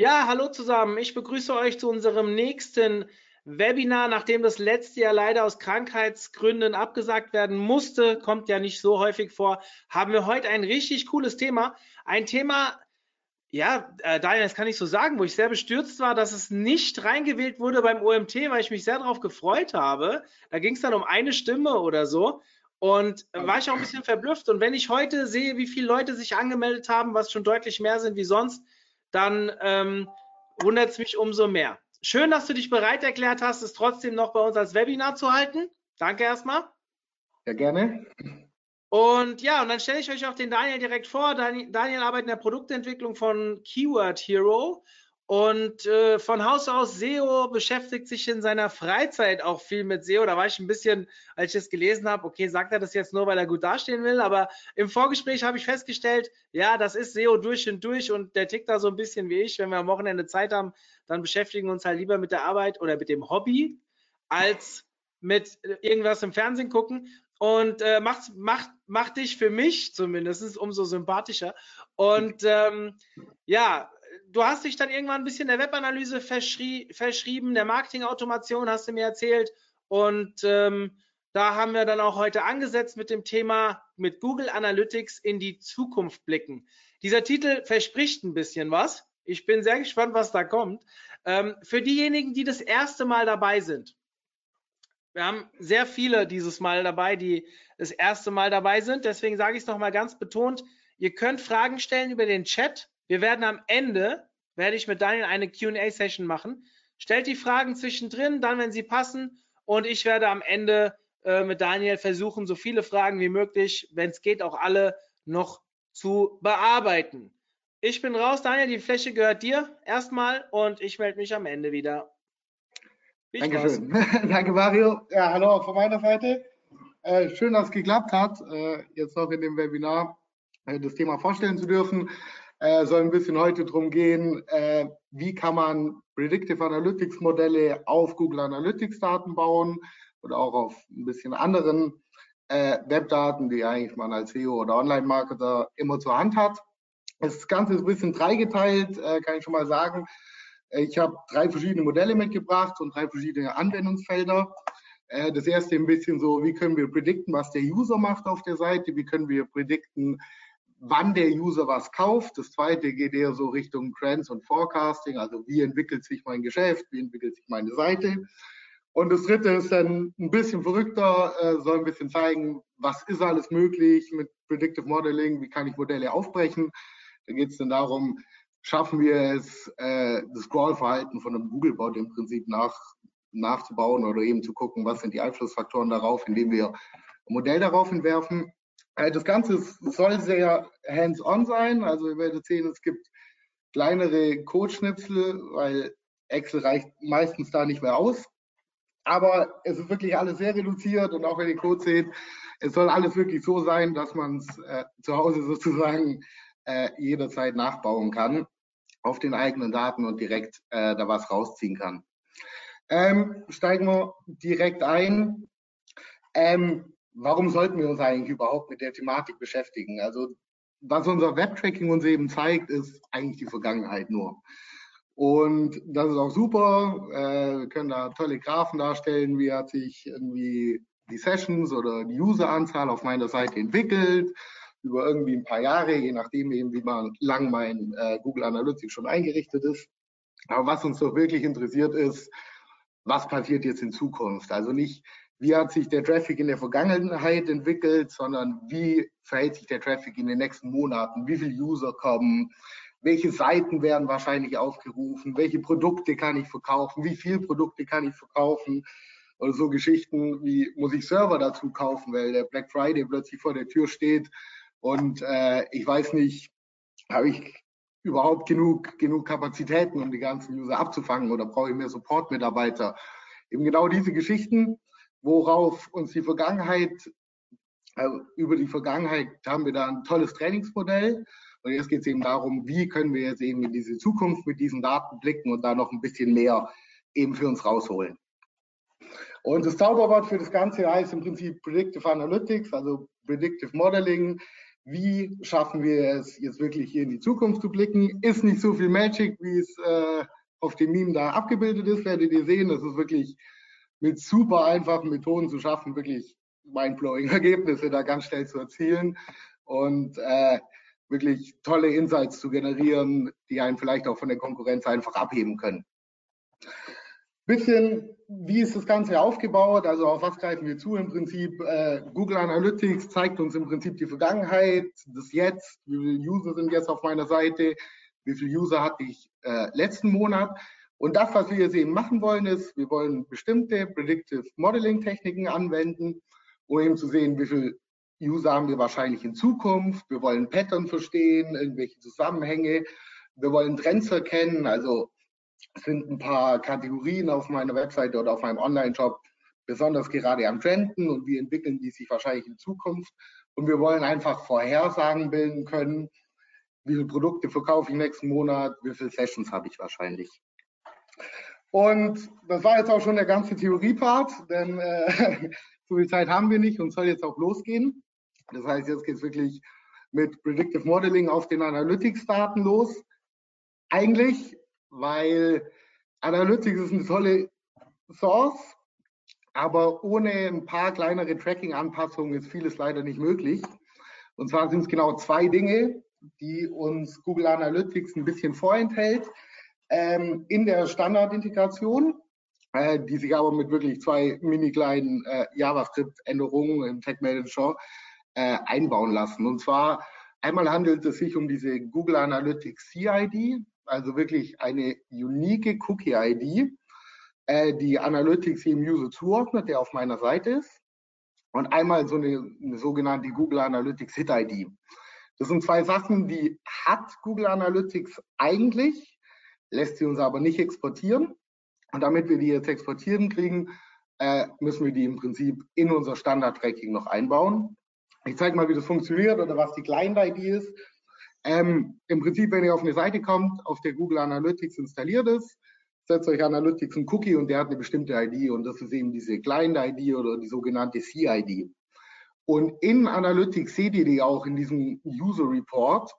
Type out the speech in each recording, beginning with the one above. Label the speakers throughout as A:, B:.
A: Ja, hallo zusammen. Ich begrüße euch zu unserem nächsten Webinar. Nachdem das letzte Jahr leider aus Krankheitsgründen abgesagt werden musste, kommt ja nicht so häufig vor, haben wir heute ein richtig cooles Thema. Ein Thema, ja, äh, Daniel, das kann ich so sagen, wo ich sehr bestürzt war, dass es nicht reingewählt wurde beim OMT, weil ich mich sehr darauf gefreut habe. Da ging es dann um eine Stimme oder so. Und äh, war ich auch ein bisschen verblüfft. Und wenn ich heute sehe, wie viele Leute sich angemeldet haben, was schon deutlich mehr sind wie sonst, dann ähm, wundert es mich umso mehr. Schön, dass du dich bereit erklärt hast, es trotzdem noch bei uns als Webinar zu halten. Danke erstmal.
B: Ja, gerne.
A: Und ja, und dann stelle ich euch auch den Daniel direkt vor. Daniel, Daniel arbeitet in der Produktentwicklung von Keyword Hero und äh, von Haus aus SEO beschäftigt sich in seiner Freizeit auch viel mit SEO. Da war ich ein bisschen, als ich das gelesen habe, okay, sagt er das jetzt nur, weil er gut dastehen will, aber im Vorgespräch habe ich festgestellt, ja, das ist SEO durch und durch und der tickt da so ein bisschen wie ich. Wenn wir am Wochenende Zeit haben, dann beschäftigen wir uns halt lieber mit der Arbeit oder mit dem Hobby als mit irgendwas im Fernsehen gucken und äh, macht, macht, macht dich für mich zumindest umso sympathischer. Und ähm, ja, du hast dich dann irgendwann ein bisschen der Webanalyse verschrie verschrieben, der Marketingautomation hast du mir erzählt. Und ähm, da haben wir dann auch heute angesetzt mit dem Thema mit Google Analytics in die Zukunft blicken. Dieser Titel verspricht ein bisschen was. Ich bin sehr gespannt, was da kommt. Ähm, für diejenigen, die das erste Mal dabei sind, wir haben sehr viele dieses Mal dabei, die das erste Mal dabei sind. Deswegen sage ich es nochmal ganz betont. Ihr könnt Fragen stellen über den Chat. Wir werden am Ende, werde ich mit Daniel eine Q&A-Session machen. Stellt die Fragen zwischendrin, dann, wenn sie passen. Und ich werde am Ende äh, mit Daniel versuchen, so viele Fragen wie möglich, wenn es geht, auch alle noch zu bearbeiten. Ich bin raus, Daniel, die Fläche gehört dir erstmal und ich melde mich am Ende wieder.
B: Viel Dankeschön. Danke, Mario. Ja, hallo auch von meiner Seite. Äh, schön, dass es geklappt hat, äh, jetzt noch in dem Webinar äh, das Thema vorstellen zu dürfen äh, soll ein bisschen heute darum gehen, äh, wie kann man Predictive Analytics Modelle auf Google Analytics Daten bauen oder auch auf ein bisschen anderen äh, Webdaten, die eigentlich man als SEO oder Online-Marketer immer zur Hand hat. Das Ganze ist ein bisschen dreigeteilt, äh, kann ich schon mal sagen. Ich habe drei verschiedene Modelle mitgebracht und drei verschiedene Anwendungsfelder. Äh, das erste ein bisschen so, wie können wir predikten, was der User macht auf der Seite, wie können wir predikten, wann der User was kauft. Das zweite geht eher so Richtung Trends und Forecasting, also wie entwickelt sich mein Geschäft, wie entwickelt sich meine Seite. Und das dritte ist dann ein bisschen verrückter, äh, soll ein bisschen zeigen, was ist alles möglich mit Predictive Modeling, wie kann ich Modelle aufbrechen. Da geht es dann darum, schaffen wir es, äh, das Scrollverhalten von einem Googlebot im Prinzip nach, nachzubauen oder eben zu gucken, was sind die Einflussfaktoren darauf, indem wir ein Modell darauf entwerfen. Äh, das Ganze soll sehr hands-on sein. Also ihr werdet sehen, es gibt kleinere Codeschnipsel, weil Excel reicht meistens da nicht mehr aus. Aber es ist wirklich alles sehr reduziert und auch wenn ihr Code seht, es soll alles wirklich so sein, dass man es äh, zu Hause sozusagen äh, jederzeit nachbauen kann auf den eigenen Daten und direkt äh, da was rausziehen kann. Ähm, steigen wir direkt ein. Ähm, warum sollten wir uns eigentlich überhaupt mit der Thematik beschäftigen? Also was unser Webtracking uns eben zeigt, ist eigentlich die Vergangenheit nur. Und das ist auch super. Äh, wir können da tolle Graphen darstellen, wie hat sich irgendwie die Sessions oder die Useranzahl auf meiner Seite entwickelt über irgendwie ein paar Jahre, je nachdem eben, wie lang mein äh, Google Analytics schon eingerichtet ist. Aber was uns doch wirklich interessiert ist, was passiert jetzt in Zukunft? Also nicht, wie hat sich der Traffic in der Vergangenheit entwickelt, sondern wie verhält sich der Traffic in den nächsten Monaten, wie viele User kommen, welche Seiten werden wahrscheinlich aufgerufen, welche Produkte kann ich verkaufen, wie viele Produkte kann ich verkaufen? Oder so Geschichten wie muss ich Server dazu kaufen, weil der Black Friday plötzlich vor der Tür steht? Und äh, ich weiß nicht, habe ich überhaupt genug, genug Kapazitäten, um die ganzen User abzufangen? Oder brauche ich mehr Support-Mitarbeiter? Eben genau diese Geschichten, worauf uns die Vergangenheit, also über die Vergangenheit haben wir da ein tolles Trainingsmodell. Und jetzt geht es eben darum, wie können wir jetzt eben in diese Zukunft mit diesen Daten blicken und da noch ein bisschen mehr eben für uns rausholen. Und das Zauberwort für das Ganze heißt im Prinzip Predictive Analytics, also Predictive Modeling. Wie schaffen wir es jetzt wirklich hier in die Zukunft zu blicken? Ist nicht so viel Magic, wie es äh, auf dem Meme da abgebildet ist, werdet ihr sehen. Das ist wirklich mit super einfachen Methoden zu schaffen, wirklich mindblowing Ergebnisse da ganz schnell zu erzielen und äh, wirklich tolle Insights zu generieren, die einen vielleicht auch von der Konkurrenz einfach abheben können. Bisschen, wie ist das Ganze aufgebaut? Also auf was greifen wir zu? Im Prinzip äh, Google Analytics zeigt uns im Prinzip die Vergangenheit, das Jetzt, wie viele User sind jetzt auf meiner Seite, wie viele User hatte ich äh, letzten Monat. Und das, was wir jetzt eben machen wollen, ist, wir wollen bestimmte Predictive Modeling Techniken anwenden, um eben zu sehen, wie viele User haben wir wahrscheinlich in Zukunft. Wir wollen Pattern verstehen, irgendwelche Zusammenhänge. Wir wollen Trends erkennen, also sind ein paar Kategorien auf meiner Webseite oder auf meinem Online-Shop besonders gerade am Trenden und wie entwickeln die sich wahrscheinlich in Zukunft. Und wir wollen einfach Vorhersagen bilden können, wie viele Produkte verkaufe ich nächsten Monat, wie viele Sessions habe ich wahrscheinlich. Und das war jetzt auch schon der ganze Theoriepart, denn äh, so viel Zeit haben wir nicht und soll jetzt auch losgehen. Das heißt, jetzt geht es wirklich mit Predictive Modeling auf den Analytics-Daten los. Eigentlich weil Analytics ist eine tolle Source, aber ohne ein paar kleinere Tracking-Anpassungen ist vieles leider nicht möglich. Und zwar sind es genau zwei Dinge, die uns Google Analytics ein bisschen vorenthält. Ähm, in der Standardintegration, äh, die sich aber mit wirklich zwei mini kleinen äh, JavaScript-Änderungen im Tag Manager äh, einbauen lassen. Und zwar einmal handelt es sich um diese Google Analytics CID also wirklich eine unique Cookie-ID, äh, die Analytics dem User zuordnet, der auf meiner Seite ist. Und einmal so eine, eine sogenannte Google Analytics Hit-ID. Das sind zwei Sachen, die hat Google Analytics eigentlich, lässt sie uns aber nicht exportieren. Und damit wir die jetzt exportieren kriegen, äh, müssen wir die im Prinzip in unser Standard-Tracking noch einbauen. Ich zeige mal, wie das funktioniert oder was die Client-ID ist. Ähm, Im Prinzip, wenn ihr auf eine Seite kommt, auf der Google Analytics installiert ist, setzt euch Analytics ein Cookie und der hat eine bestimmte ID und das ist eben diese kleine ID oder die sogenannte CID. Und in Analytics seht ihr die auch in diesem User Report.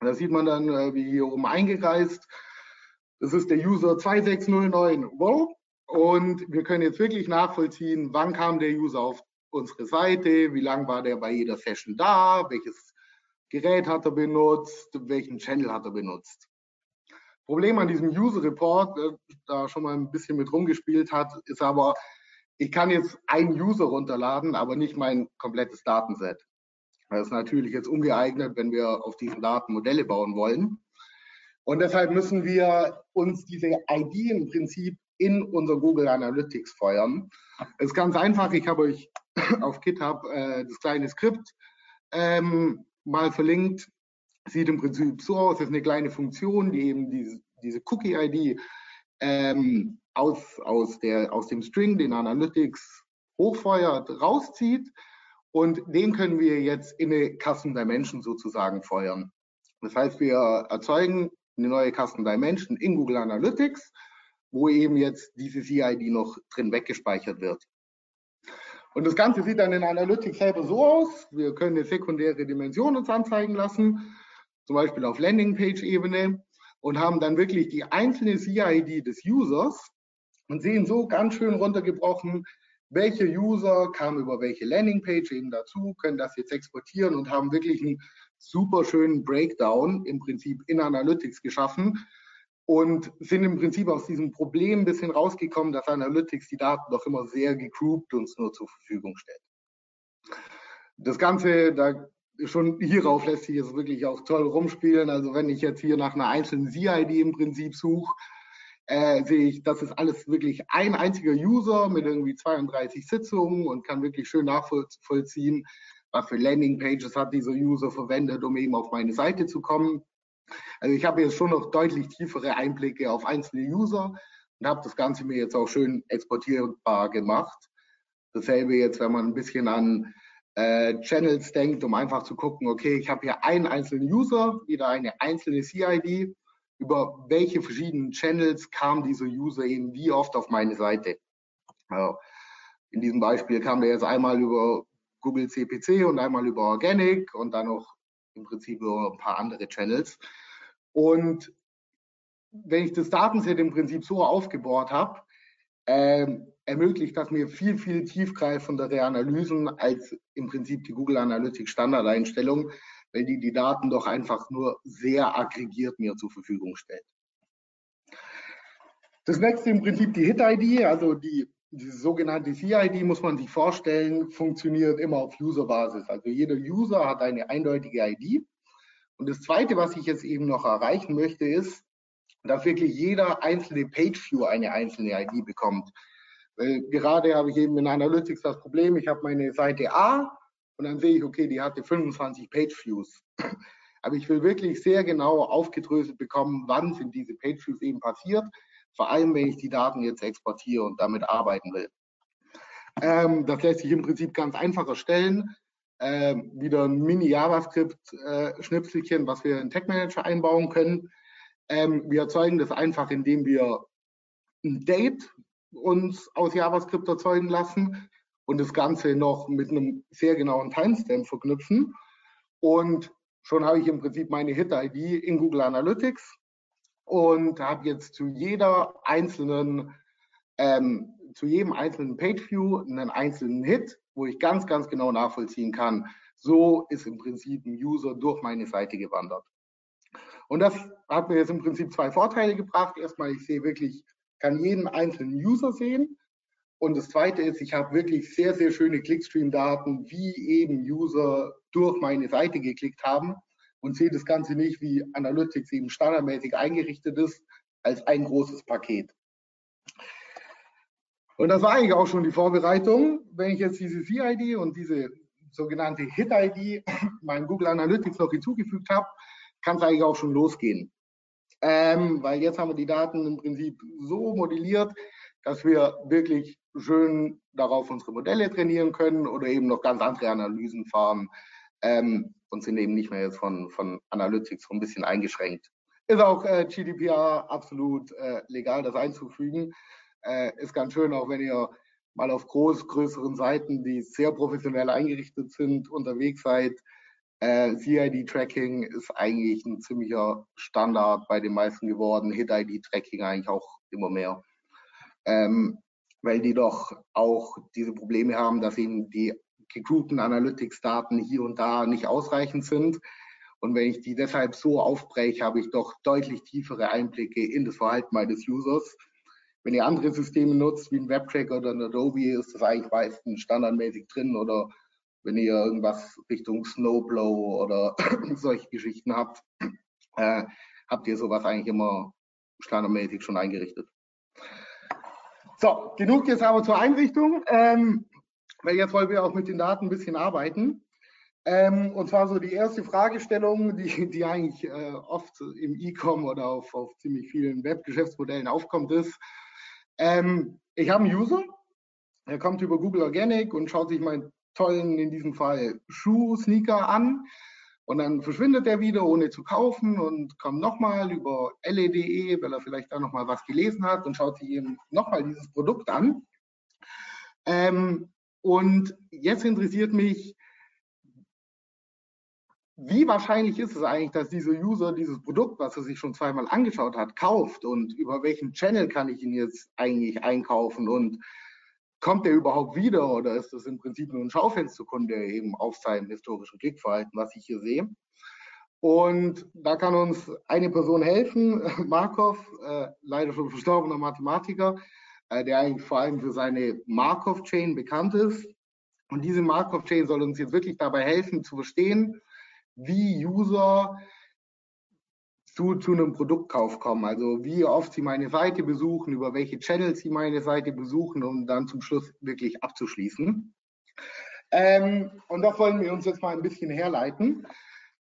B: Da sieht man dann, äh, wie hier oben eingekreist. Das ist der User 2609 wow. Und wir können jetzt wirklich nachvollziehen, wann kam der User auf unsere Seite, wie lange war der bei jeder Session da, welches Gerät hat er benutzt, welchen Channel hat er benutzt. Problem an diesem User Report, der da schon mal ein bisschen mit rumgespielt hat, ist aber, ich kann jetzt einen User runterladen, aber nicht mein komplettes Datenset. Das ist natürlich jetzt ungeeignet, wenn wir auf diesen Daten Modelle bauen wollen. Und deshalb müssen wir uns diese ID im Prinzip in unser Google Analytics feuern. Das ist ganz einfach. Ich habe euch auf GitHub äh, das kleine Skript ähm, mal verlinkt. Sieht im Prinzip so aus, das ist eine kleine Funktion, die eben diese, diese Cookie-ID ähm, aus, aus, der, aus dem String, den Analytics hochfeuert, rauszieht. Und den können wir jetzt in eine Custom Dimension sozusagen feuern. Das heißt, wir erzeugen eine neue Custom Dimension in Google Analytics, wo eben jetzt diese CID noch drin weggespeichert wird. Und das Ganze sieht dann in Analytics selber so aus. Wir können eine sekundäre Dimension uns anzeigen lassen, zum Beispiel auf Landingpage-Ebene und haben dann wirklich die einzelne CID des Users und sehen so ganz schön runtergebrochen, welche User kamen über welche Landingpage eben dazu, können das jetzt exportieren und haben wirklich einen super schönen Breakdown im Prinzip in Analytics geschaffen, und sind im Prinzip aus diesem Problem ein bisschen rausgekommen, dass Analytics die Daten doch immer sehr gegroupt uns nur zur Verfügung stellt. Das Ganze, da schon hierauf lässt sich jetzt wirklich auch toll rumspielen. Also wenn ich jetzt hier nach einer einzelnen CID im Prinzip suche, äh, sehe ich, das ist alles wirklich ein einziger User mit irgendwie 32 Sitzungen und kann wirklich schön nachvollziehen, was für Landingpages hat dieser User verwendet, um eben auf meine Seite zu kommen. Also ich habe jetzt schon noch deutlich tiefere Einblicke auf einzelne User und habe das Ganze mir jetzt auch schön exportierbar gemacht. Dasselbe jetzt, wenn man ein bisschen an äh, Channels denkt, um einfach zu gucken, okay, ich habe hier einen einzelnen User, wieder eine einzelne CID, über welche verschiedenen Channels kam dieser User eben wie oft auf meine Seite. Also in diesem Beispiel kam der jetzt einmal über Google CPC und einmal über Organic und dann noch im Prinzip über ein paar andere Channels. Und wenn ich das Datenset im Prinzip so aufgebaut habe, ähm, ermöglicht das mir viel, viel tiefgreifendere Analysen als im Prinzip die Google Analytics Standardeinstellung, weil die die Daten doch einfach nur sehr aggregiert mir zur Verfügung stellt. Das nächste im Prinzip die Hit-ID, also die, die sogenannte CID muss man sich vorstellen, funktioniert immer auf User-Basis. Also jeder User hat eine eindeutige ID. Und das Zweite, was ich jetzt eben noch erreichen möchte, ist, dass wirklich jeder einzelne Page-View eine einzelne ID bekommt. Weil gerade habe ich eben in Analytics das Problem, ich habe meine Seite A und dann sehe ich, okay, die hatte 25 Page-Views. Aber ich will wirklich sehr genau aufgedröselt bekommen, wann sind diese Page-Views eben passiert, vor allem wenn ich die Daten jetzt exportiere und damit arbeiten will. Ähm, das lässt sich im Prinzip ganz einfach erstellen. Ähm, wieder ein Mini-JavaScript-Schnipselchen, was wir in Tech Manager einbauen können. Ähm, wir erzeugen das einfach, indem wir ein Date uns aus JavaScript erzeugen lassen und das Ganze noch mit einem sehr genauen Timestamp verknüpfen. Und schon habe ich im Prinzip meine Hit-ID in Google Analytics und habe jetzt zu jeder einzelnen, ähm, zu jedem einzelnen Pageview einen einzelnen Hit, wo ich ganz, ganz genau nachvollziehen kann. So ist im Prinzip ein User durch meine Seite gewandert. Und das hat mir jetzt im Prinzip zwei Vorteile gebracht. Erstmal, ich sehe wirklich, kann jeden einzelnen User sehen. Und das zweite ist, ich habe wirklich sehr, sehr schöne Clickstream-Daten, wie eben User durch meine Seite geklickt haben und sehe das Ganze nicht, wie Analytics eben standardmäßig eingerichtet ist, als ein großes Paket. Und das war eigentlich auch schon die Vorbereitung. Wenn ich jetzt diese CID und diese sogenannte Hit-ID meinem Google Analytics noch hinzugefügt habe, kann es eigentlich auch schon losgehen. Ähm, weil jetzt haben wir die Daten im Prinzip so modelliert, dass wir wirklich schön darauf unsere Modelle trainieren können oder eben noch ganz andere Analysen fahren ähm, und sind eben nicht mehr jetzt von, von Analytics so ein bisschen eingeschränkt. Ist auch äh, GDPR absolut äh, legal, das einzufügen. Äh, ist ganz schön, auch wenn ihr mal auf groß, größeren Seiten, die sehr professionell eingerichtet sind, unterwegs seid, äh, CID-Tracking ist eigentlich ein ziemlicher Standard bei den meisten geworden. Hit-ID-Tracking eigentlich auch immer mehr. Ähm, weil die doch auch diese Probleme haben, dass ihnen die gegroupten Analytics-Daten hier und da nicht ausreichend sind. Und wenn ich die deshalb so aufbreche, habe ich doch deutlich tiefere Einblicke in das Verhalten meines Users. Wenn ihr andere Systeme nutzt, wie ein Webtracker oder ein Adobe, ist das eigentlich meistens standardmäßig drin oder wenn ihr irgendwas Richtung Snowblow oder solche Geschichten habt, äh, habt ihr sowas eigentlich immer standardmäßig schon eingerichtet. So, genug jetzt aber zur Einrichtung, ähm, weil jetzt wollen wir auch mit den Daten ein bisschen arbeiten. Ähm, und zwar so die erste Fragestellung, die, die eigentlich äh, oft im E-Com oder auf, auf ziemlich vielen Webgeschäftsmodellen aufkommt, ist, ähm, ich habe einen User, er kommt über Google Organic und schaut sich mein tollen, in diesem Fall Schuh-Sneaker an. Und dann verschwindet er wieder, ohne zu kaufen und kommt nochmal über LED, weil er vielleicht da nochmal was gelesen hat und schaut sich eben nochmal dieses Produkt an. Ähm, und jetzt interessiert mich, wie wahrscheinlich ist es eigentlich, dass dieser User dieses Produkt, was er sich schon zweimal angeschaut hat, kauft? Und über welchen Channel kann ich ihn jetzt eigentlich einkaufen? Und kommt der überhaupt wieder? Oder ist das im Prinzip nur ein Schaufensterkunde eben auf seinem historischen Klickverhalten, was ich hier sehe? Und da kann uns eine Person helfen, Markov, äh, leider schon verstorbener Mathematiker, der eigentlich vor allem für seine Markov-Chain bekannt ist. Und diese Markov-Chain soll uns jetzt wirklich dabei helfen zu verstehen, wie User zu, zu einem Produktkauf kommen. Also wie oft sie meine Seite besuchen, über welche Channels sie meine Seite besuchen, um dann zum Schluss wirklich abzuschließen. Ähm, und das wollen wir uns jetzt mal ein bisschen herleiten.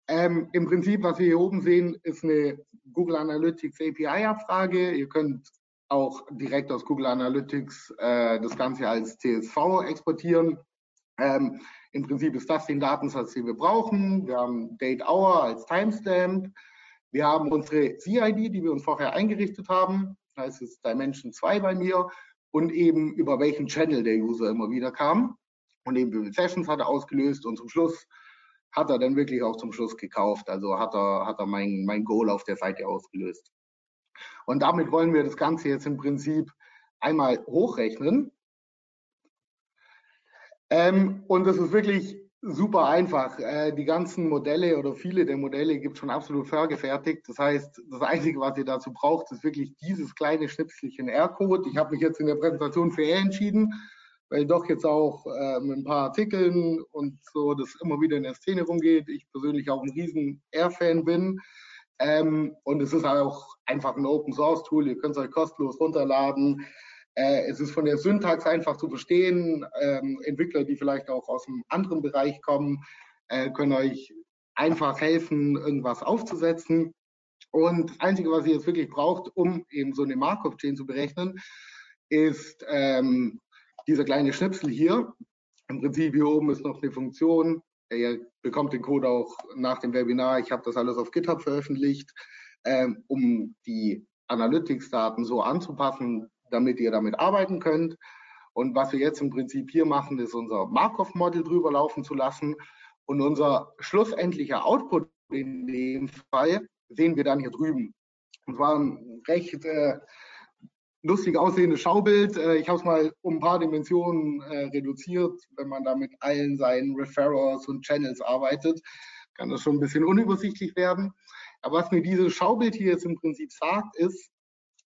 B: Ähm, Im Prinzip, was wir hier oben sehen, ist eine Google Analytics API-Abfrage. Ihr könnt auch direkt aus Google Analytics äh, das Ganze als CSV exportieren. Ähm, Im Prinzip ist das den Datensatz, den wir brauchen. Wir haben Date Hour als Timestamp. Wir haben unsere CID, die wir uns vorher eingerichtet haben. Es ist Dimension 2 bei mir und eben über welchen Channel der User immer wieder kam und eben wie viele Sessions hat er ausgelöst und zum Schluss hat er dann wirklich auch zum Schluss gekauft. Also hat er, hat er mein, mein Goal auf der Seite ausgelöst. Und damit wollen wir das Ganze jetzt im Prinzip einmal hochrechnen. Ähm, und das ist wirklich super einfach. Äh, die ganzen Modelle oder viele der Modelle gibt es schon absolut vorgefertigt. Das heißt, das Einzige, was ihr dazu braucht, ist wirklich dieses kleine Schnipselchen R-Code. Ich habe mich jetzt in der Präsentation für R entschieden, weil doch jetzt auch äh, mit ein paar Artikeln und so das immer wieder in der Szene rumgeht. Ich persönlich auch ein riesen R-Fan bin. Ähm, und es ist auch einfach ein Open Source Tool. Ihr könnt es euch kostenlos runterladen. Äh, es ist von der Syntax einfach zu verstehen. Ähm, Entwickler, die vielleicht auch aus einem anderen Bereich kommen, äh, können euch einfach helfen, irgendwas aufzusetzen. Und das Einzige, was ihr jetzt wirklich braucht, um eben so eine Markov-Chain zu berechnen, ist ähm, dieser kleine Schnipsel hier. Im Prinzip hier oben ist noch eine Funktion, Ihr bekommt den Code auch nach dem Webinar. Ich habe das alles auf GitHub veröffentlicht, ähm, um die Analytics-Daten so anzupassen, damit ihr damit arbeiten könnt. Und was wir jetzt im Prinzip hier machen, ist unser Markov-Model drüber laufen zu lassen. Und unser schlussendlicher Output in dem Fall sehen wir dann hier drüben. Und zwar ein recht äh, lustig aussehendes Schaubild. Äh, ich habe es mal um ein paar Dimensionen äh, reduziert. Wenn man da mit allen seinen Referrers und Channels arbeitet, kann das schon ein bisschen unübersichtlich werden. Aber was mir dieses Schaubild hier jetzt im Prinzip sagt, ist,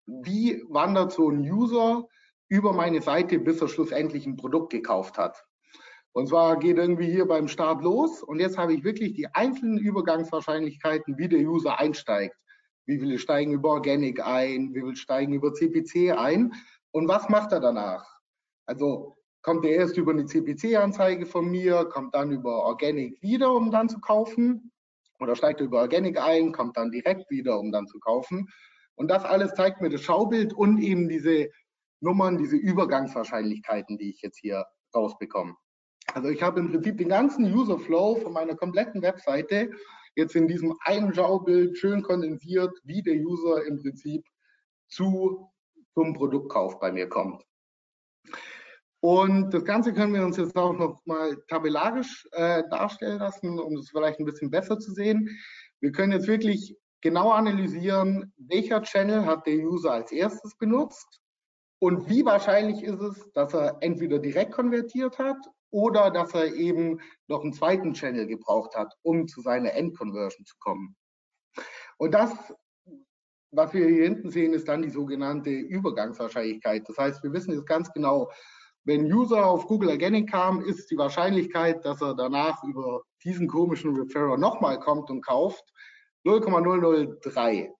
B: wie wandert so ein User über meine Seite, bis er schlussendlich ein Produkt gekauft hat. Und zwar geht irgendwie hier beim Start los und jetzt habe ich wirklich die einzelnen Übergangswahrscheinlichkeiten, wie der User einsteigt wie viele steigen über Organic ein, wie viele steigen über CPC ein und was macht er danach? Also kommt er erst über eine CPC-Anzeige von mir, kommt dann über Organic wieder, um dann zu kaufen oder steigt er über Organic ein, kommt dann direkt wieder, um dann zu kaufen. Und das alles zeigt mir das Schaubild und eben diese Nummern, diese Übergangswahrscheinlichkeiten, die ich jetzt hier rausbekomme. Also ich habe im Prinzip den ganzen User Flow von meiner kompletten Webseite jetzt in diesem einen Schaubild schön kondensiert, wie der User im Prinzip zu zum Produktkauf bei mir kommt. Und das Ganze können wir uns jetzt auch noch mal tabellarisch äh, darstellen lassen, um es vielleicht ein bisschen besser zu sehen. Wir können jetzt wirklich genau analysieren, welcher Channel hat der User als erstes benutzt und wie wahrscheinlich ist es, dass er entweder direkt konvertiert hat oder dass er eben noch einen zweiten Channel gebraucht hat, um zu seiner Endconversion zu kommen. Und das, was wir hier hinten sehen, ist dann die sogenannte Übergangswahrscheinlichkeit. Das heißt, wir wissen jetzt ganz genau, wenn User auf Google Organic kam, ist die Wahrscheinlichkeit, dass er danach über diesen komischen Referrer nochmal kommt und kauft, 0,003.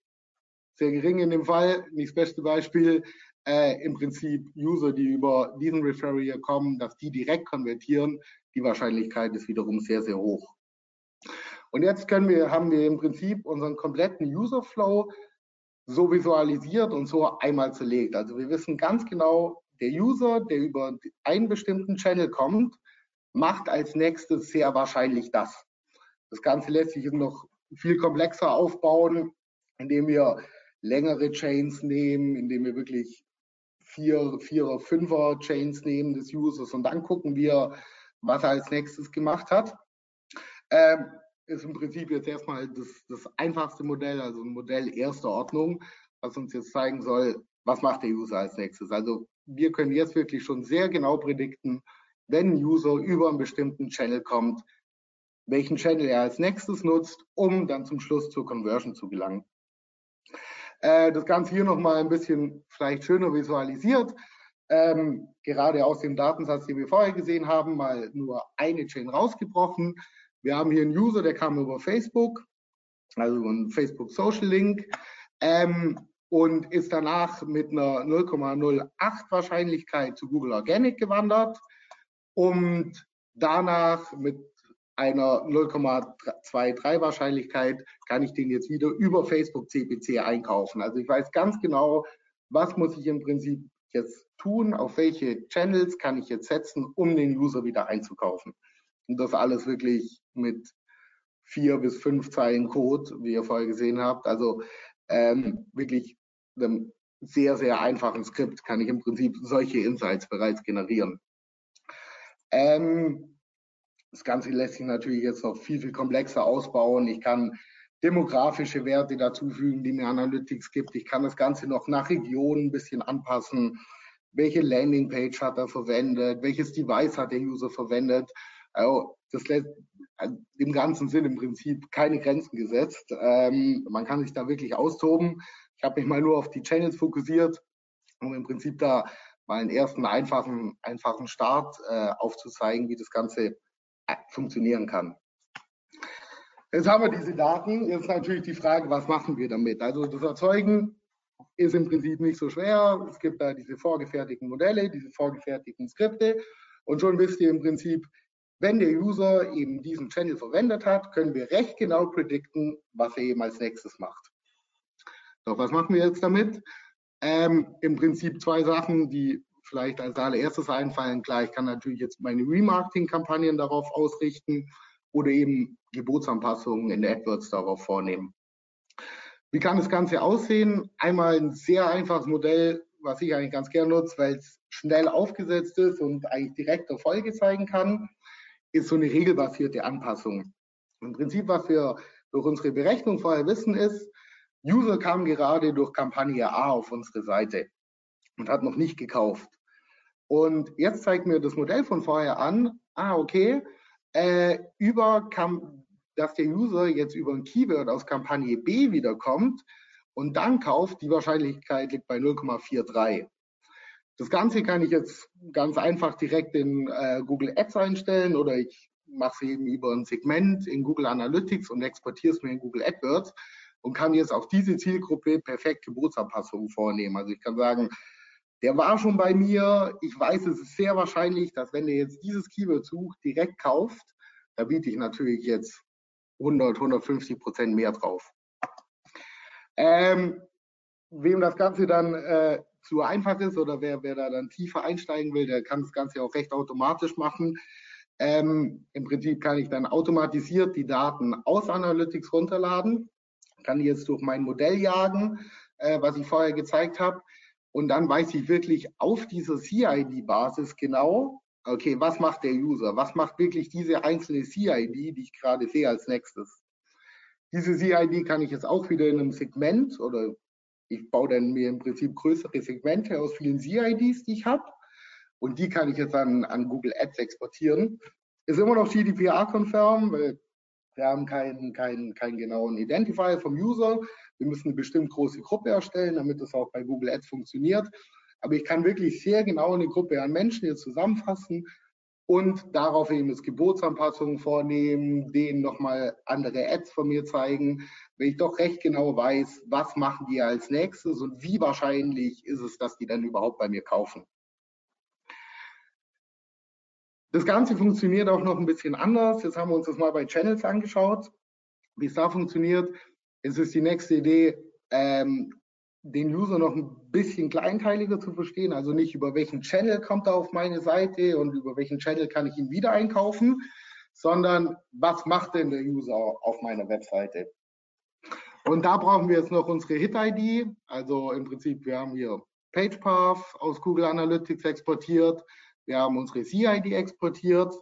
B: Sehr gering in dem Fall. Nicht das beste Beispiel äh, im Prinzip User, die über diesen Referrer hier kommen, dass die direkt konvertieren, die Wahrscheinlichkeit ist wiederum sehr, sehr hoch. Und jetzt können wir, haben wir im Prinzip unseren kompletten User Flow so visualisiert und so einmal zerlegt. Also wir wissen ganz genau, der User, der über einen bestimmten Channel kommt, macht als nächstes sehr wahrscheinlich das. Das Ganze lässt sich noch viel komplexer aufbauen, indem wir längere Chains nehmen, indem wir wirklich vier, Vierer, Fünfer Chains nehmen des Users und dann gucken wir, was er als nächstes gemacht hat. Ähm, ist im Prinzip jetzt erstmal das, das einfachste Modell, also ein Modell erster Ordnung, was uns jetzt zeigen soll, was macht der User als nächstes. Also wir können jetzt wirklich schon sehr genau predikten, wenn ein User über einen bestimmten Channel kommt, welchen Channel er als nächstes nutzt, um dann zum Schluss zur Conversion zu gelangen. Äh, das Ganze hier nochmal ein bisschen vielleicht schöner visualisiert. Ähm, gerade aus dem Datensatz, den wir vorher gesehen haben, mal nur eine Chain rausgebrochen. Wir haben hier einen User, der kam über Facebook, also einen Facebook Social Link, ähm, und ist danach mit einer 0,08 Wahrscheinlichkeit zu Google Organic gewandert und danach mit einer 0,23 Wahrscheinlichkeit kann ich den jetzt wieder über Facebook CPC einkaufen. Also ich weiß ganz genau, was muss ich im Prinzip jetzt tun, auf welche Channels kann ich jetzt setzen, um den User wieder einzukaufen. Und das alles wirklich mit vier bis fünf Zeilen Code, wie ihr vorher gesehen habt. Also ähm, wirklich einem sehr, sehr einfachen Skript kann ich im Prinzip solche Insights bereits generieren. Ähm, das Ganze lässt sich natürlich jetzt noch viel, viel komplexer ausbauen. Ich kann demografische Werte dazufügen, die mir Analytics gibt. Ich kann das Ganze noch nach Region ein bisschen anpassen. Welche Landingpage hat er verwendet? Welches Device hat der User verwendet? Also das lässt im ganzen Sinn im Prinzip keine Grenzen gesetzt. Ähm, man kann sich da wirklich austoben. Ich habe mich mal nur auf die Channels fokussiert, um im Prinzip da mal einen ersten einfachen, einfachen Start äh, aufzuzeigen, wie das Ganze äh, funktionieren kann. Jetzt haben wir diese Daten. Jetzt natürlich die Frage, was machen wir damit? Also das Erzeugen ist im Prinzip nicht so schwer. Es gibt da diese vorgefertigten Modelle, diese vorgefertigten Skripte. Und schon wisst ihr im Prinzip, wenn der User eben diesen Channel verwendet hat, können wir recht genau predikten, was er eben als nächstes macht. Doch was machen wir jetzt damit? Ähm, Im Prinzip zwei Sachen, die vielleicht als allererstes einfallen. Klar, ich kann natürlich jetzt meine Remarketing-Kampagnen darauf ausrichten oder eben Gebotsanpassungen in AdWords darauf vornehmen. Wie kann das Ganze aussehen? Einmal ein sehr einfaches Modell, was ich eigentlich ganz gerne nutze, weil es schnell aufgesetzt ist und eigentlich direkt Erfolge zeigen kann, ist so eine regelbasierte Anpassung. Im Prinzip, was wir durch unsere Berechnung vorher wissen, ist, User kam gerade durch Kampagne A auf unsere Seite und hat noch nicht gekauft. Und jetzt zeigt mir das Modell von vorher an, ah, okay, äh, über dass der User jetzt über ein Keyword aus Kampagne B wiederkommt und dann kauft, die Wahrscheinlichkeit liegt bei 0,43. Das Ganze kann ich jetzt ganz einfach direkt in äh, Google Ads einstellen oder ich mache es eben über ein Segment in Google Analytics und exportiere es mir in Google AdWords und kann jetzt auf diese Zielgruppe perfekt Geburtsanpassungen vornehmen. Also ich kann sagen, der war schon bei mir. Ich weiß, es ist sehr wahrscheinlich, dass wenn er jetzt dieses Keyword sucht, direkt kauft, da biete ich natürlich jetzt 100, 150 Prozent mehr drauf. Ähm, wem das Ganze dann äh, zu einfach ist oder wer, wer da dann tiefer einsteigen will, der kann das Ganze auch recht automatisch machen. Ähm, Im Prinzip kann ich dann automatisiert die Daten aus Analytics runterladen, kann die jetzt durch mein Modell jagen, äh, was ich vorher gezeigt habe. Und dann weiß ich wirklich auf dieser CID-Basis genau, okay, was macht der User? Was macht wirklich diese einzelne CID, die ich gerade sehe als nächstes? Diese CID kann ich jetzt auch wieder in einem Segment oder ich baue dann mir im Prinzip größere Segmente aus vielen CIDs, die ich habe. Und die kann ich jetzt an, an Google Ads exportieren. Ist immer noch GDPR-konform, weil wir haben keinen, keinen, keinen genauen Identifier vom User. Wir müssen eine bestimmt große Gruppe erstellen, damit das auch bei Google Ads funktioniert. Aber ich kann wirklich sehr genau eine Gruppe an Menschen hier zusammenfassen und darauf eben jetzt Geburtsanpassungen vornehmen, denen nochmal andere Ads von mir zeigen, wenn ich doch recht genau weiß, was machen die als nächstes und wie wahrscheinlich ist es, dass die dann überhaupt bei mir kaufen. Das Ganze funktioniert auch noch ein bisschen anders. Jetzt haben wir uns das mal bei Channels angeschaut, wie es da funktioniert. Ist die nächste Idee, ähm, den User noch ein bisschen kleinteiliger zu verstehen, also nicht über welchen Channel kommt er auf meine Seite und über welchen Channel kann ich ihn wieder einkaufen, sondern was macht denn der User auf meiner Webseite? Und da brauchen wir jetzt noch unsere Hit-ID, also im Prinzip, wir haben hier PagePath aus Google Analytics exportiert, wir haben unsere CID exportiert.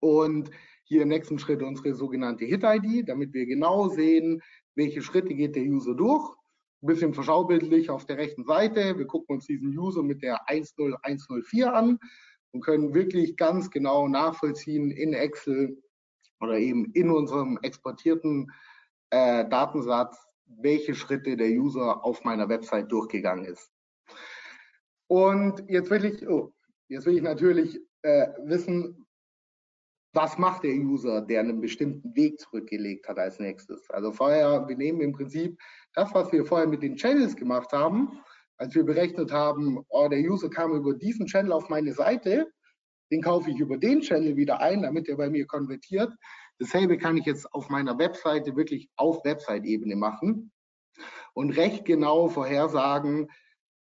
B: Und hier im nächsten Schritt unsere sogenannte Hit-ID, damit wir genau sehen, welche Schritte geht der User durch ein bisschen verschaubildlich auf der rechten Seite. Wir gucken uns diesen User mit der 10104 an und können wirklich ganz genau nachvollziehen in Excel oder eben in unserem exportierten äh, Datensatz, welche Schritte der User auf meiner Website durchgegangen ist. Und jetzt will ich, oh, jetzt will ich natürlich äh, wissen, was macht der User, der einen bestimmten Weg zurückgelegt hat als nächstes. Also vorher, wir nehmen im Prinzip das, was wir vorher mit den Channels gemacht haben, als wir berechnet haben, oh, der User kam über diesen Channel auf meine Seite, den kaufe ich über den Channel wieder ein, damit er bei mir konvertiert. Dasselbe kann ich jetzt auf meiner Webseite wirklich auf Website-Ebene machen und recht genau vorhersagen,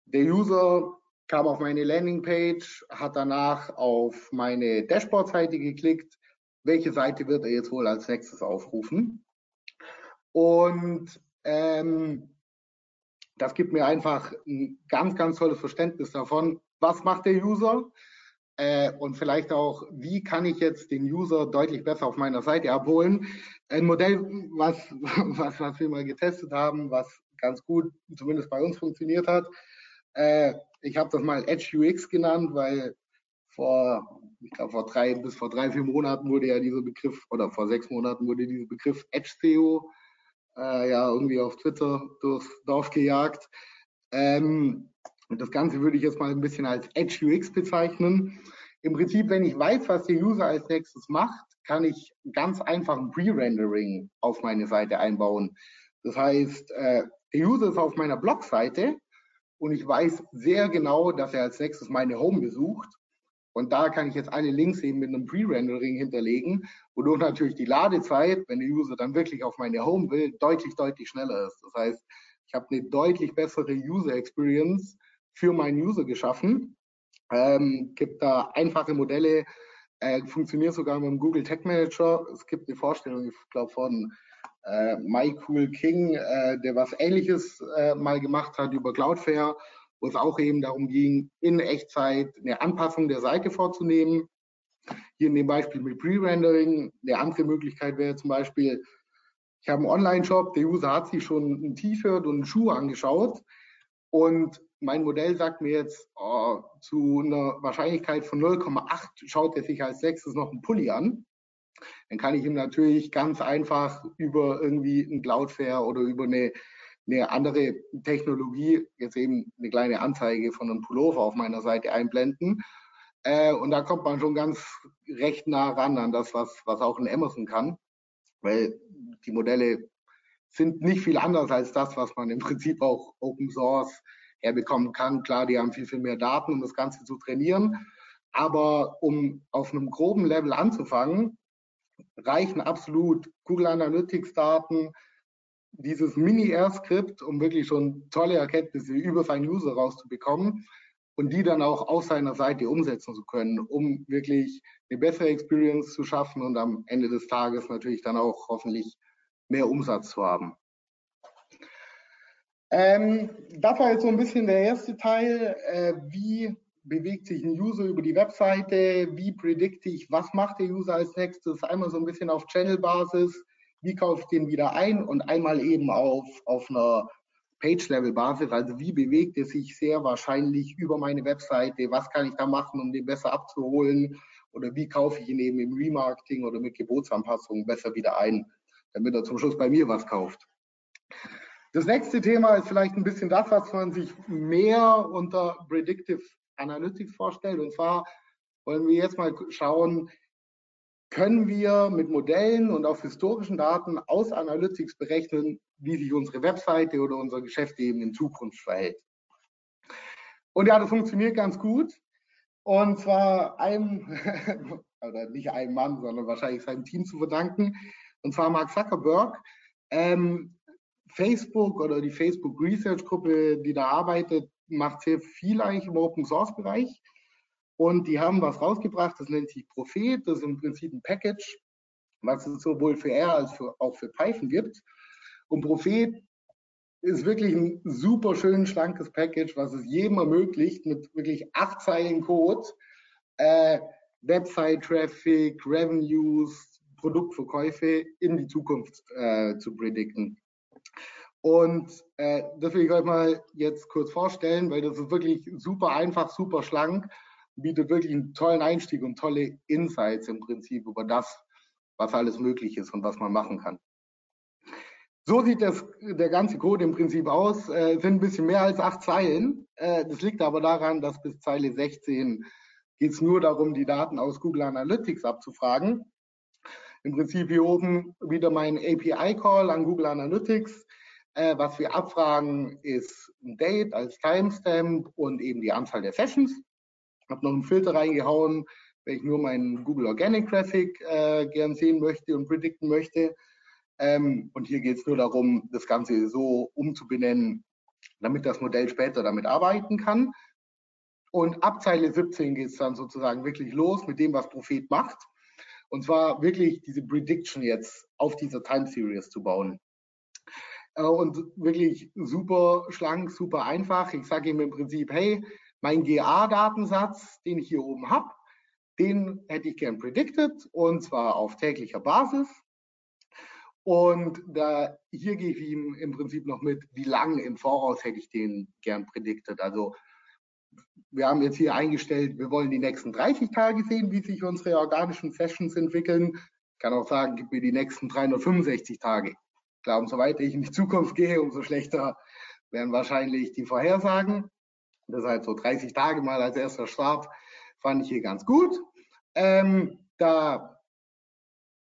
B: der User kam auf meine Landingpage, hat danach auf meine Dashboard-Seite geklickt. Welche Seite wird er jetzt wohl als nächstes aufrufen? Und ähm, das gibt mir einfach ein ganz, ganz tolles Verständnis davon, was macht der User äh, und vielleicht auch, wie kann ich jetzt den User deutlich besser auf meiner Seite abholen. Ein Modell, was, was, was wir mal getestet haben, was ganz gut, zumindest bei uns funktioniert hat, äh, ich habe das mal Edge UX genannt, weil vor, ich glaube, vor drei bis vor drei, vier Monaten wurde ja dieser Begriff, oder vor sechs Monaten wurde dieser Begriff Edge SEO äh, ja irgendwie auf Twitter durchs Dorf gejagt. Ähm, und das Ganze würde ich jetzt mal ein bisschen als Edge UX bezeichnen. Im Prinzip, wenn ich weiß, was der User als nächstes macht, kann ich ganz einfach ein Pre-Rendering auf meine Seite einbauen. Das heißt, äh, der User ist auf meiner Blogseite und ich weiß sehr genau, dass er als nächstes meine Home besucht. Und da kann ich jetzt alle Links eben mit einem Pre-Rendering hinterlegen, wodurch natürlich die Ladezeit, wenn der User dann wirklich auf meine Home will, deutlich, deutlich schneller ist. Das heißt, ich habe eine deutlich bessere User Experience für meinen User geschaffen. Ähm, gibt da einfache Modelle, äh, funktioniert sogar mit dem Google Tag Manager. Es gibt eine Vorstellung, ich glaube, von äh, Cool King, äh, der was ähnliches äh, mal gemacht hat über Cloudflare, wo es auch eben darum ging, in Echtzeit eine Anpassung der Seite vorzunehmen. Hier in dem Beispiel mit Pre-Rendering. Eine andere Möglichkeit wäre zum Beispiel, ich habe einen Online-Shop, der User hat sich schon ein T-Shirt und einen Schuh angeschaut und mein Modell sagt mir jetzt, oh, zu einer Wahrscheinlichkeit von 0,8 schaut er sich als nächstes noch einen Pulli an dann kann ich ihm natürlich ganz einfach über irgendwie ein Cloudflare oder über eine, eine andere Technologie jetzt eben eine kleine Anzeige von einem Pullover auf meiner Seite einblenden. Äh, und da kommt man schon ganz recht nah ran an das, was, was auch ein Amazon kann, weil die Modelle sind nicht viel anders als das, was man im Prinzip auch Open Source herbekommen kann. Klar, die haben viel, viel mehr Daten, um das Ganze zu trainieren. Aber um auf einem groben Level anzufangen, reichen absolut Google Analytics Daten, dieses Mini-R-Skript, um wirklich schon tolle Erkenntnisse über seinen User rauszubekommen und die dann auch auf seiner Seite umsetzen zu können, um wirklich eine bessere Experience zu schaffen und am Ende des Tages natürlich dann auch hoffentlich mehr Umsatz zu haben. Ähm, das war jetzt so ein bisschen der erste Teil. Äh, wie bewegt sich ein User über die Webseite, wie predikte ich, was macht der User als nächstes, einmal so ein bisschen auf Channel-Basis, wie kaufe ich den wieder ein? Und einmal eben auf, auf einer Page-Level-Basis, also wie bewegt er sich sehr wahrscheinlich über meine Webseite, was kann ich da machen, um den besser abzuholen? Oder wie kaufe ich ihn eben im Remarketing oder mit Gebotsanpassungen besser wieder ein, damit er zum Schluss bei mir was kauft. Das nächste Thema ist vielleicht ein bisschen das, was man sich mehr unter Predictive Analytics vorstellt. Und zwar wollen wir jetzt mal schauen, können wir mit Modellen und auf historischen Daten aus Analytics berechnen, wie sich unsere Webseite oder unser Geschäft eben in Zukunft verhält. Und ja, das funktioniert ganz gut. Und zwar einem, oder nicht einem Mann, sondern wahrscheinlich seinem Team zu verdanken. Und zwar Mark Zuckerberg. Ähm, Facebook oder die Facebook Research Gruppe, die da arbeitet, macht sehr viel eigentlich im Open Source Bereich. Und die haben was rausgebracht, das nennt sich Prophet. Das ist im Prinzip ein Package, was es sowohl für R als auch für Python gibt. Und Prophet ist wirklich ein super schön schlankes Package, was es jedem ermöglicht, mit wirklich acht Zeilen Code äh, Website-Traffic, Revenues, Produktverkäufe in die Zukunft äh, zu predikten. Und äh, das will ich euch mal jetzt kurz vorstellen, weil das ist wirklich super einfach, super schlank, bietet wirklich einen tollen Einstieg und tolle Insights im Prinzip über das, was alles möglich ist und was man machen kann. So sieht das, der ganze Code im Prinzip aus. Äh, sind ein bisschen mehr als acht Zeilen. Äh, das liegt aber daran, dass bis Zeile 16 geht es nur darum, die Daten aus Google Analytics abzufragen. Im Prinzip hier oben wieder mein API-Call an Google Analytics äh, was wir abfragen, ist ein Date als Timestamp und eben die Anzahl der Sessions. Ich habe noch einen Filter reingehauen, wenn ich nur meinen Google Organic Traffic äh, gern sehen möchte und predikten möchte. Ähm, und hier geht es nur darum, das Ganze so umzubenennen, damit das Modell später damit arbeiten kann. Und ab Zeile 17 geht es dann sozusagen wirklich los mit dem, was Prophet macht. Und zwar wirklich diese Prediction jetzt auf dieser Time Series zu bauen. Äh, und wirklich super schlank, super einfach. Ich sage ihm im Prinzip, hey, mein GA-Datensatz, den ich hier oben habe, den hätte ich gern predicted und zwar auf täglicher Basis. Und da, hier gehe ich ihm im Prinzip noch mit, wie lange im Voraus hätte ich den gern predicted. Also wir haben jetzt hier eingestellt, wir wollen die nächsten 30 Tage sehen, wie sich unsere organischen Sessions entwickeln. Ich kann auch sagen, gib mir die nächsten 365 Tage. Klar, umso weiter ich in die Zukunft gehe, umso schlechter werden wahrscheinlich die Vorhersagen. Heißt, so 30 Tage mal als erster Start fand ich hier ganz gut. Ähm, da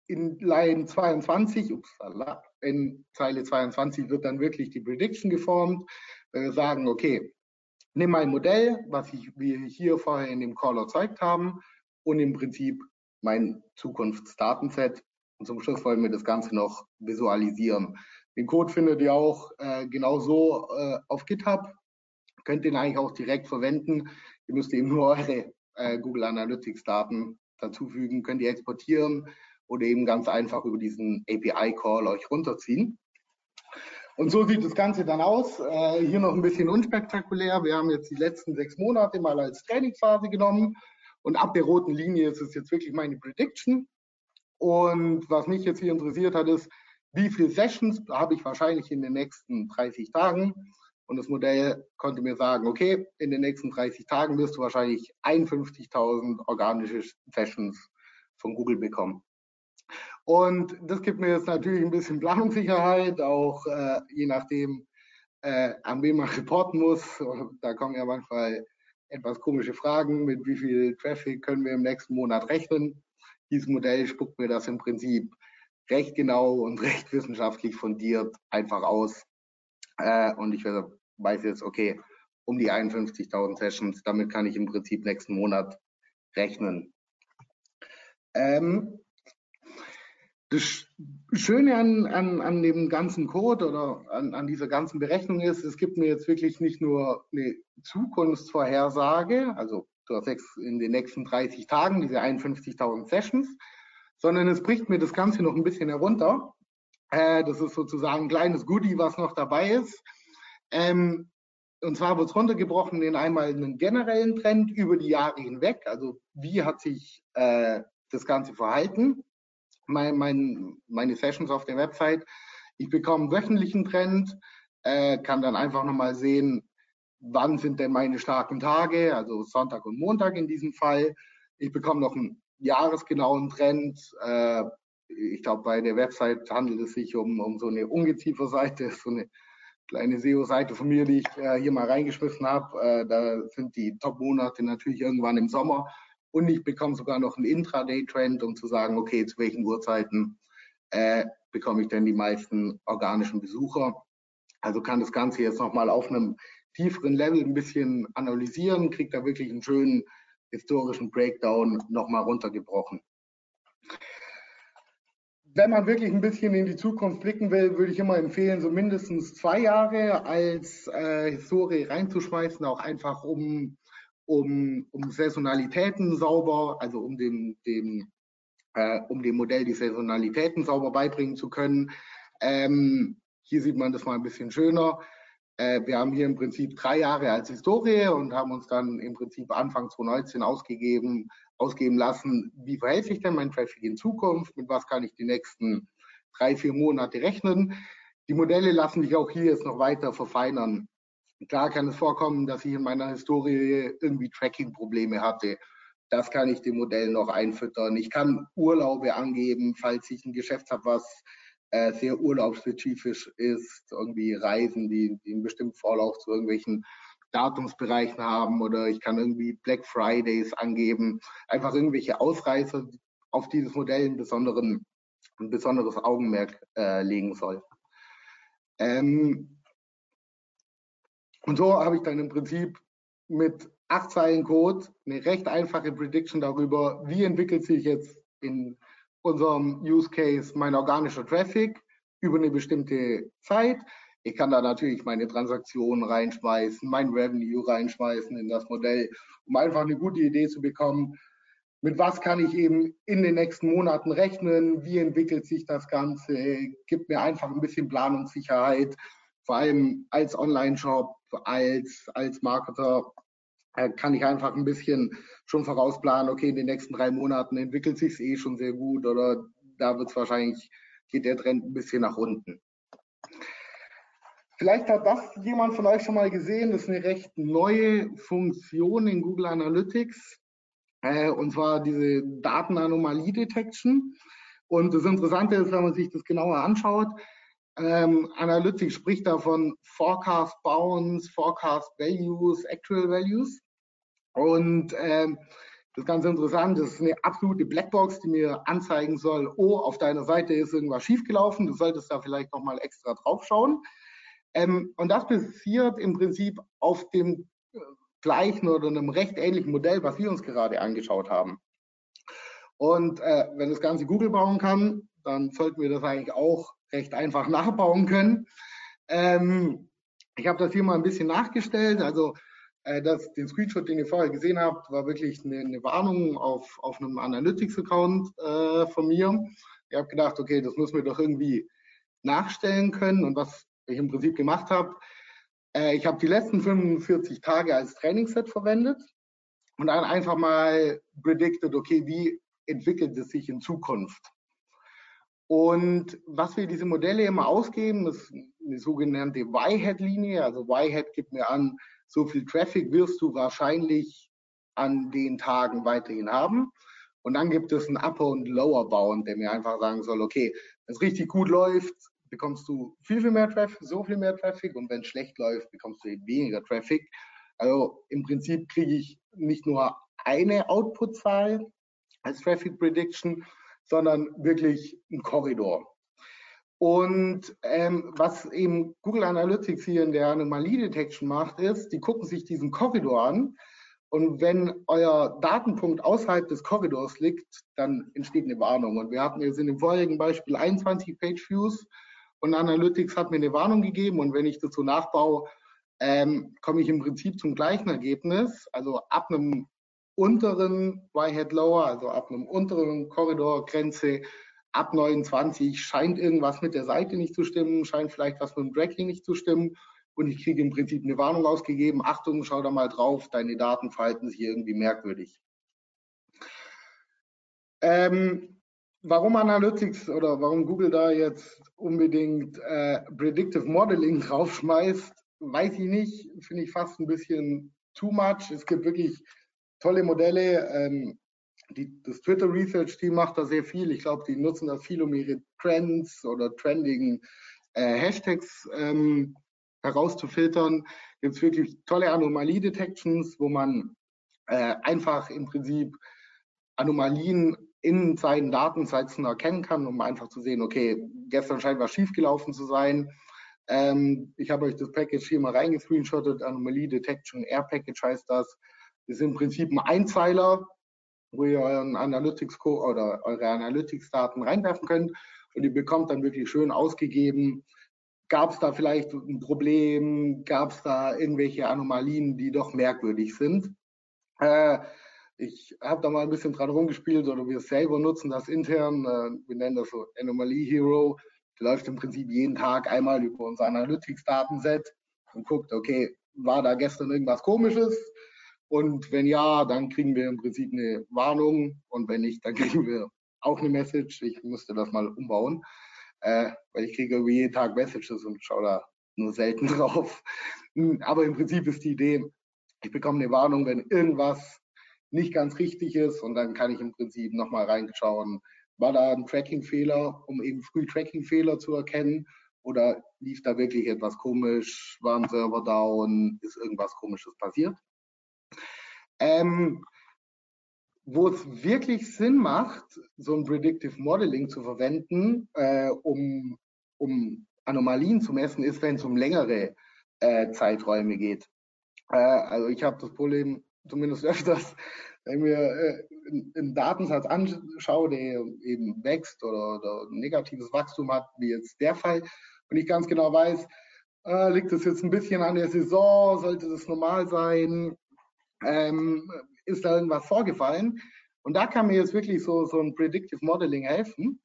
B: in Line 22, upsala, in Zeile 22 wird dann wirklich die Prediction geformt. Wir sagen, okay, nimm mein Modell, was ich, wir hier vorher in dem Call erzeugt haben, und im Prinzip mein Zukunftsdatenset. Und zum Schluss wollen wir das Ganze noch visualisieren. Den Code findet ihr auch äh, genauso äh, auf GitHub. Könnt den eigentlich auch direkt verwenden. Ihr müsst eben nur eure äh, Google Analytics Daten dazufügen, könnt ihr exportieren oder eben ganz einfach über diesen API Call euch runterziehen. Und so sieht das Ganze dann aus. Äh, hier noch ein bisschen unspektakulär. Wir haben jetzt die letzten sechs Monate mal als Trainingsphase genommen und ab der roten Linie ist es jetzt wirklich meine Prediction. Und was mich jetzt hier interessiert hat, ist, wie viele Sessions habe ich wahrscheinlich in den nächsten 30 Tagen? Und das Modell konnte mir sagen, okay, in den nächsten 30 Tagen wirst du wahrscheinlich 51.000 organische Sessions von Google bekommen. Und das gibt mir jetzt natürlich ein bisschen Planungssicherheit, auch äh, je nachdem, äh, an wen man reporten muss. Da kommen ja manchmal etwas komische Fragen, mit wie viel Traffic können wir im nächsten Monat rechnen. Dieses Modell spuckt mir das im Prinzip recht genau und recht wissenschaftlich fundiert einfach aus. Äh, und ich weiß jetzt, okay, um die 51.000 Sessions, damit kann ich im Prinzip nächsten Monat rechnen. Ähm, das Schöne an, an, an dem ganzen Code oder an, an dieser ganzen Berechnung ist, es gibt mir jetzt wirklich nicht nur eine Zukunftsvorhersage, also du hast in den nächsten 30 Tagen diese 51.000 Sessions, sondern es bricht mir das Ganze noch ein bisschen herunter. Äh, das ist sozusagen ein kleines Goodie, was noch dabei ist. Ähm, und zwar wird es runtergebrochen in einmal einen generellen Trend über die Jahre hinweg. Also wie hat sich äh, das Ganze verhalten? Mein, mein, meine Sessions auf der Website. Ich bekomme einen wöchentlichen Trend, äh, kann dann einfach nochmal sehen, wann sind denn meine starken Tage, also Sonntag und Montag in diesem Fall. Ich bekomme noch einen jahresgenauen Trend. Äh, ich glaube, bei der Website handelt es sich um, um so eine Ungezieferseite, so eine kleine SEO-Seite von mir, die ich äh, hier mal reingeschmissen habe. Äh, da sind die Top-Monate natürlich irgendwann im Sommer. Und ich bekomme sogar noch einen Intraday-Trend, um zu sagen, okay, zu welchen Uhrzeiten äh, bekomme ich denn die meisten organischen Besucher. Also kann das Ganze jetzt nochmal auf einem tieferen Level ein bisschen analysieren, kriegt da wirklich einen schönen historischen Breakdown nochmal runtergebrochen wenn man wirklich ein bisschen in die Zukunft blicken will, würde ich immer empfehlen, so mindestens zwei Jahre als äh, Historie reinzuschmeißen, auch einfach um, um, um Saisonalitäten sauber, also um dem, dem, äh, um dem Modell die Saisonalitäten sauber beibringen zu können. Ähm, hier sieht man das mal ein bisschen schöner. Äh, wir haben hier im Prinzip drei Jahre als Historie und haben uns dann im Prinzip Anfang 2019 ausgegeben, ausgeben lassen, wie verhält sich denn mein Traffic in Zukunft, mit was kann ich die nächsten drei, vier Monate rechnen. Die Modelle lassen sich auch hier jetzt noch weiter verfeinern. Klar kann es vorkommen, dass ich in meiner Historie irgendwie Tracking-Probleme hatte. Das kann ich dem Modell noch einfüttern. Ich kann Urlaube angeben, falls ich ein Geschäft habe, was äh, sehr urlaubsspezifisch ist, irgendwie Reisen, die, die einen bestimmten Vorlauf zu irgendwelchen Datumsbereichen haben oder ich kann irgendwie Black Fridays angeben. Einfach irgendwelche Ausreißer, auf dieses Modell ein, besonderen, ein besonderes Augenmerk äh, legen soll. Ähm, und so habe ich dann im Prinzip mit acht Zeilen Code, eine recht einfache Prediction darüber, wie entwickelt sich jetzt in unserem Use Case mein organischer Traffic über eine bestimmte Zeit. Ich kann da natürlich meine Transaktionen reinschmeißen, mein Revenue reinschmeißen in das Modell, um einfach eine gute Idee zu bekommen, mit was kann ich eben in den nächsten Monaten rechnen, wie entwickelt sich das Ganze, gibt mir einfach ein bisschen Planungssicherheit, vor allem als Online-Shop, als, als Marketer kann ich einfach ein bisschen schon vorausplanen, okay, in den nächsten drei Monaten entwickelt sich es eh schon sehr gut oder da wird es wahrscheinlich, geht der Trend ein bisschen nach unten. Vielleicht hat das jemand von euch schon mal gesehen, das ist eine recht neue Funktion in Google Analytics äh, und zwar diese Datenanomalie Detection. Und das Interessante ist, wenn man sich das genauer anschaut, ähm, Analytics spricht davon Forecast Bounds, Forecast Values, Actual Values. Und ähm, das ist ganz interessant, das ist eine absolute Blackbox, die mir anzeigen soll, oh, auf deiner Seite ist irgendwas schiefgelaufen, du solltest da vielleicht nochmal extra drauf schauen. Ähm, und das passiert im Prinzip auf dem äh, gleichen oder einem recht ähnlichen Modell, was wir uns gerade angeschaut haben. Und äh, wenn das Ganze Google bauen kann, dann sollten wir das eigentlich auch recht einfach nachbauen können. Ähm, ich habe das hier mal ein bisschen nachgestellt. Also äh, das, den Screenshot, den ihr vorher gesehen habt, war wirklich eine, eine Warnung auf, auf einem Analytics-Account äh, von mir. Ich habe gedacht, okay, das müssen wir doch irgendwie nachstellen können. Und was ich im Prinzip gemacht habe, äh, ich habe die letzten 45 Tage als Trainingsset verwendet und dann einfach mal predicted, okay, wie entwickelt es sich in Zukunft? Und was wir diese Modelle immer ausgeben, ist eine sogenannte Y-Head-Linie. Also Y-Head gibt mir an, so viel Traffic wirst du wahrscheinlich an den Tagen weiterhin haben. Und dann gibt es einen Upper- und Lower-Bound, der mir einfach sagen soll, okay, wenn es richtig gut läuft, bekommst du viel, viel mehr Traffic, so viel mehr Traffic. Und wenn es schlecht läuft, bekommst du eben weniger Traffic. Also im Prinzip kriege ich nicht nur eine Output-Zahl als Traffic Prediction, sondern wirklich ein Korridor. Und ähm, was eben Google Analytics hier in der Anomalie Detection macht, ist, die gucken sich diesen Korridor an. Und wenn euer Datenpunkt außerhalb des Korridors liegt, dann entsteht eine Warnung. Und wir hatten jetzt in dem vorherigen Beispiel 21 Page Views und Analytics hat mir eine Warnung gegeben. Und wenn ich das so nachbaue, ähm, komme ich im Prinzip zum gleichen Ergebnis. Also ab einem unteren Y-Head Lower, also ab einem unteren Korridorgrenze, ab 29 scheint irgendwas mit der Seite nicht zu stimmen, scheint vielleicht was mit dem Tracking nicht zu stimmen. Und ich kriege im Prinzip eine Warnung ausgegeben. Achtung, schau da mal drauf, deine Daten verhalten sich irgendwie merkwürdig. Ähm, warum Analytics oder warum Google da jetzt unbedingt äh, Predictive Modeling draufschmeißt, weiß ich nicht. Finde ich fast ein bisschen too much. Es gibt wirklich tolle Modelle. Ähm, die, das Twitter Research Team macht da sehr viel. Ich glaube, die nutzen das viel, um ihre Trends oder trending äh, Hashtags ähm, herauszufiltern. Gibt es wirklich tolle Anomalie-Detections, wo man äh, einfach im Prinzip Anomalien in seinen Datensätzen erkennen kann, um einfach zu sehen, okay, gestern scheint was schiefgelaufen zu sein. Ähm, ich habe euch das Package hier mal reingescreenshottet, Anomalie Detection Air Package heißt das. Ist im Prinzip ein Einzeiler, wo ihr euren Analytics oder eure Analytics-Daten reinwerfen könnt und ihr bekommt dann wirklich schön ausgegeben, gab es da vielleicht ein Problem, gab es da irgendwelche Anomalien, die doch merkwürdig sind. Äh, ich habe da mal ein bisschen dran rumgespielt oder wir selber nutzen das intern. Äh, wir nennen das so Anomaly Hero. Der läuft im Prinzip jeden Tag einmal über unser Analytics-Datenset und guckt, okay, war da gestern irgendwas Komisches? Und wenn ja, dann kriegen wir im Prinzip eine Warnung. Und wenn nicht, dann kriegen wir auch eine Message. Ich musste das mal umbauen, äh, weil ich kriege irgendwie jeden Tag Messages und schaue da nur selten drauf. Aber im Prinzip ist die Idee, ich bekomme eine Warnung, wenn irgendwas nicht ganz richtig ist und dann kann ich im Prinzip nochmal reinschauen, war da ein Tracking-Fehler, um eben früh Tracking-Fehler zu erkennen oder lief da wirklich etwas komisch, war ein Server down, ist irgendwas komisches passiert. Ähm, wo es wirklich Sinn macht, so ein Predictive Modeling zu verwenden, äh, um, um Anomalien zu messen, ist, wenn es um längere äh, Zeiträume geht. Äh, also ich habe das Problem zumindest öfters, wenn wir äh, einen Datensatz anschauen, der eben wächst oder, oder negatives Wachstum hat, wie jetzt der Fall, und ich ganz genau weiß, äh, liegt es jetzt ein bisschen an der Saison, sollte das normal sein, ähm, ist da irgendwas vorgefallen? Und da kann mir jetzt wirklich so, so ein Predictive Modeling helfen,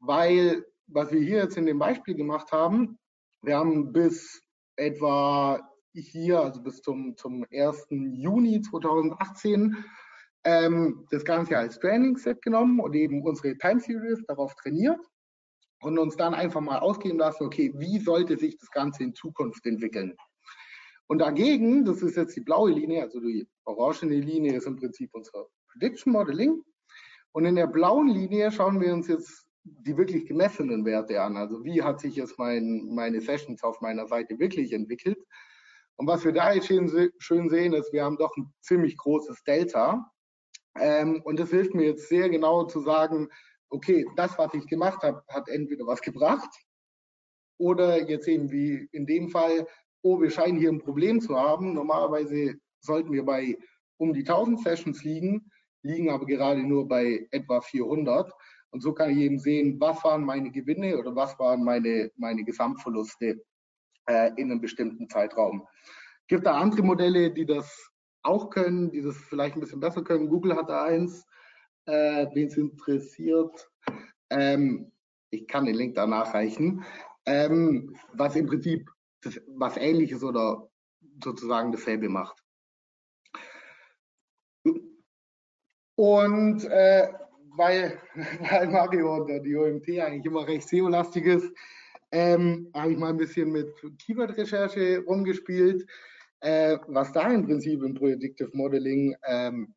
B: weil was wir hier jetzt in dem Beispiel gemacht haben, wir haben bis etwa hier, also bis zum, zum 1. Juni 2018, ähm, das Ganze als Training-Set genommen und eben unsere Time Series darauf trainiert und uns dann einfach mal ausgeben lassen, okay, wie sollte sich das Ganze in Zukunft entwickeln? Und dagegen, das ist jetzt die blaue Linie, also die orangene Linie ist im Prinzip unser Prediction Modeling. Und in der blauen Linie schauen wir uns jetzt die wirklich gemessenen Werte an. Also wie hat sich jetzt mein, meine Sessions auf meiner Seite wirklich entwickelt? Und was wir da jetzt schön, schön sehen, ist, wir haben doch ein ziemlich großes Delta. Ähm, und das hilft mir jetzt sehr genau zu sagen, okay, das, was ich gemacht habe, hat entweder was gebracht oder jetzt eben wie in dem Fall, oh, wir scheinen hier ein Problem zu haben. Normalerweise sollten wir bei um die 1000 Sessions liegen, liegen aber gerade nur bei etwa 400. Und so kann ich eben sehen, was waren meine Gewinne oder was waren meine, meine Gesamtverluste äh, in einem bestimmten Zeitraum. Gibt da andere Modelle, die das auch können, die das vielleicht ein bisschen besser können. Google hat da eins, äh, wen es interessiert. Ähm, ich kann den Link da nachreichen. Ähm, was im Prinzip was ähnliches oder sozusagen dasselbe macht. Und äh, weil, weil Mario und die OMT eigentlich immer recht SEO-lastig ist, ähm, habe ich mal ein bisschen mit Keyword-Recherche rumgespielt, äh, was da im Prinzip im Predictive Modeling ähm,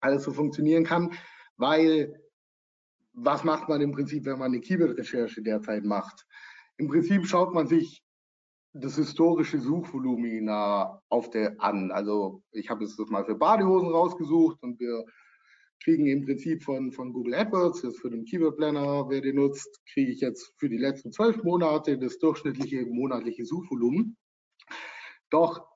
B: alles so funktionieren kann, weil was macht man im Prinzip, wenn man eine Keyword-Recherche derzeit macht? Im Prinzip schaut man sich das historische Suchvolumina auf der an. Also ich habe jetzt das mal für Badehosen rausgesucht und wir kriegen im Prinzip von, von Google AdWords, das für den Keyword Planner, wer den nutzt, kriege ich jetzt für die letzten zwölf Monate das durchschnittliche monatliche Suchvolumen. Doch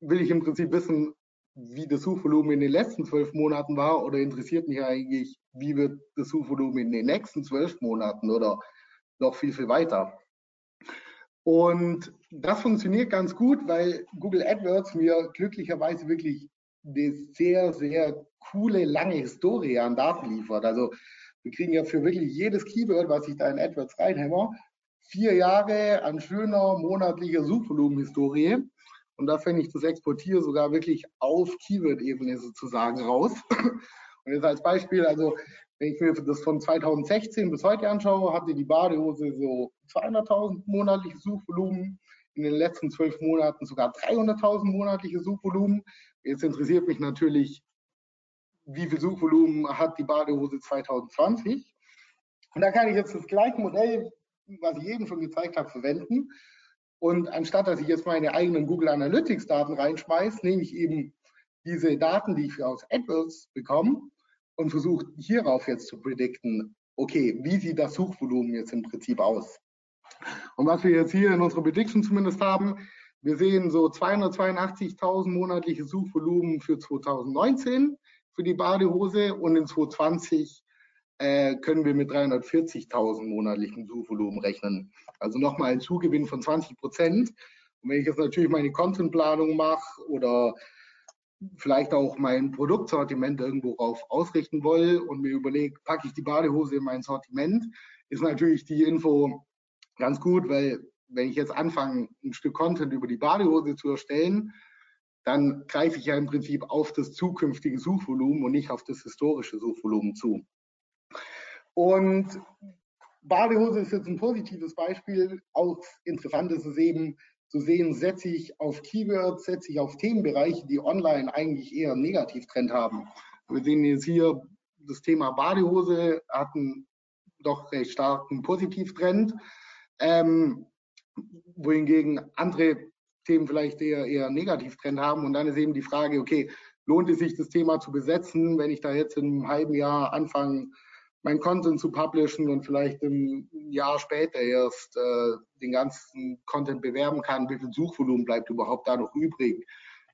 B: will ich im Prinzip wissen, wie das Suchvolumen in den letzten zwölf Monaten war oder interessiert mich eigentlich, wie wird das Suchvolumen in den nächsten zwölf Monaten oder noch viel, viel weiter. Und das funktioniert ganz gut, weil Google AdWords mir glücklicherweise wirklich eine sehr, sehr coole, lange Historie an Daten liefert. Also wir kriegen ja für wirklich jedes Keyword, was ich da in AdWords reinhämmer, vier Jahre an schöner monatlicher Suchvolumenhistorie. Und da finde ich das Exportier sogar wirklich auf Keyword-Ebene sozusagen raus. Und jetzt als Beispiel, also wenn ich mir das von 2016 bis heute anschaue, hatte die Badehose so 200.000 monatliches Suchvolumen, in den letzten zwölf Monaten sogar 300.000 monatliche Suchvolumen. Jetzt interessiert mich natürlich, wie viel Suchvolumen hat die Badehose 2020? Und da kann ich jetzt das gleiche Modell, was ich eben schon gezeigt habe, verwenden. Und anstatt dass ich jetzt meine eigenen Google Analytics Daten reinschmeiße, nehme ich eben diese Daten, die ich aus AdWords bekomme und versuche hierauf jetzt zu predikten, okay, wie sieht das Suchvolumen jetzt im Prinzip aus? Und was wir jetzt hier in unserer Prediction zumindest haben, wir sehen so 282.000 monatliche Suchvolumen für 2019 für die Badehose und in 2020 äh, können wir mit 340.000 monatlichen Suchvolumen rechnen. Also nochmal ein Zugewinn von 20 Prozent. Und wenn ich jetzt natürlich meine Contentplanung mache oder vielleicht auch mein Produktsortiment irgendwo drauf ausrichten will und mir überlege, packe ich die Badehose in mein Sortiment, ist natürlich die Info ganz gut, weil wenn ich jetzt anfange, ein Stück Content über die Badehose zu erstellen, dann greife ich ja im Prinzip auf das zukünftige Suchvolumen und nicht auf das historische Suchvolumen zu. Und Badehose ist jetzt ein positives Beispiel. Auch interessant ist es eben zu sehen, setze ich auf Keywords, setze ich auf Themenbereiche, die online eigentlich eher einen Negativtrend haben. Wir sehen jetzt hier das Thema Badehose hat einen doch recht starken Positivtrend, ähm, wohingegen andere Themen vielleicht eher, eher Negativtrend haben. Und dann ist eben die Frage, okay, lohnt es sich, das Thema zu besetzen, wenn ich da jetzt in einem halben Jahr anfange, mein Content zu publishen und vielleicht im Jahr später erst äh, den ganzen Content bewerben kann, wie viel Suchvolumen bleibt überhaupt da noch übrig?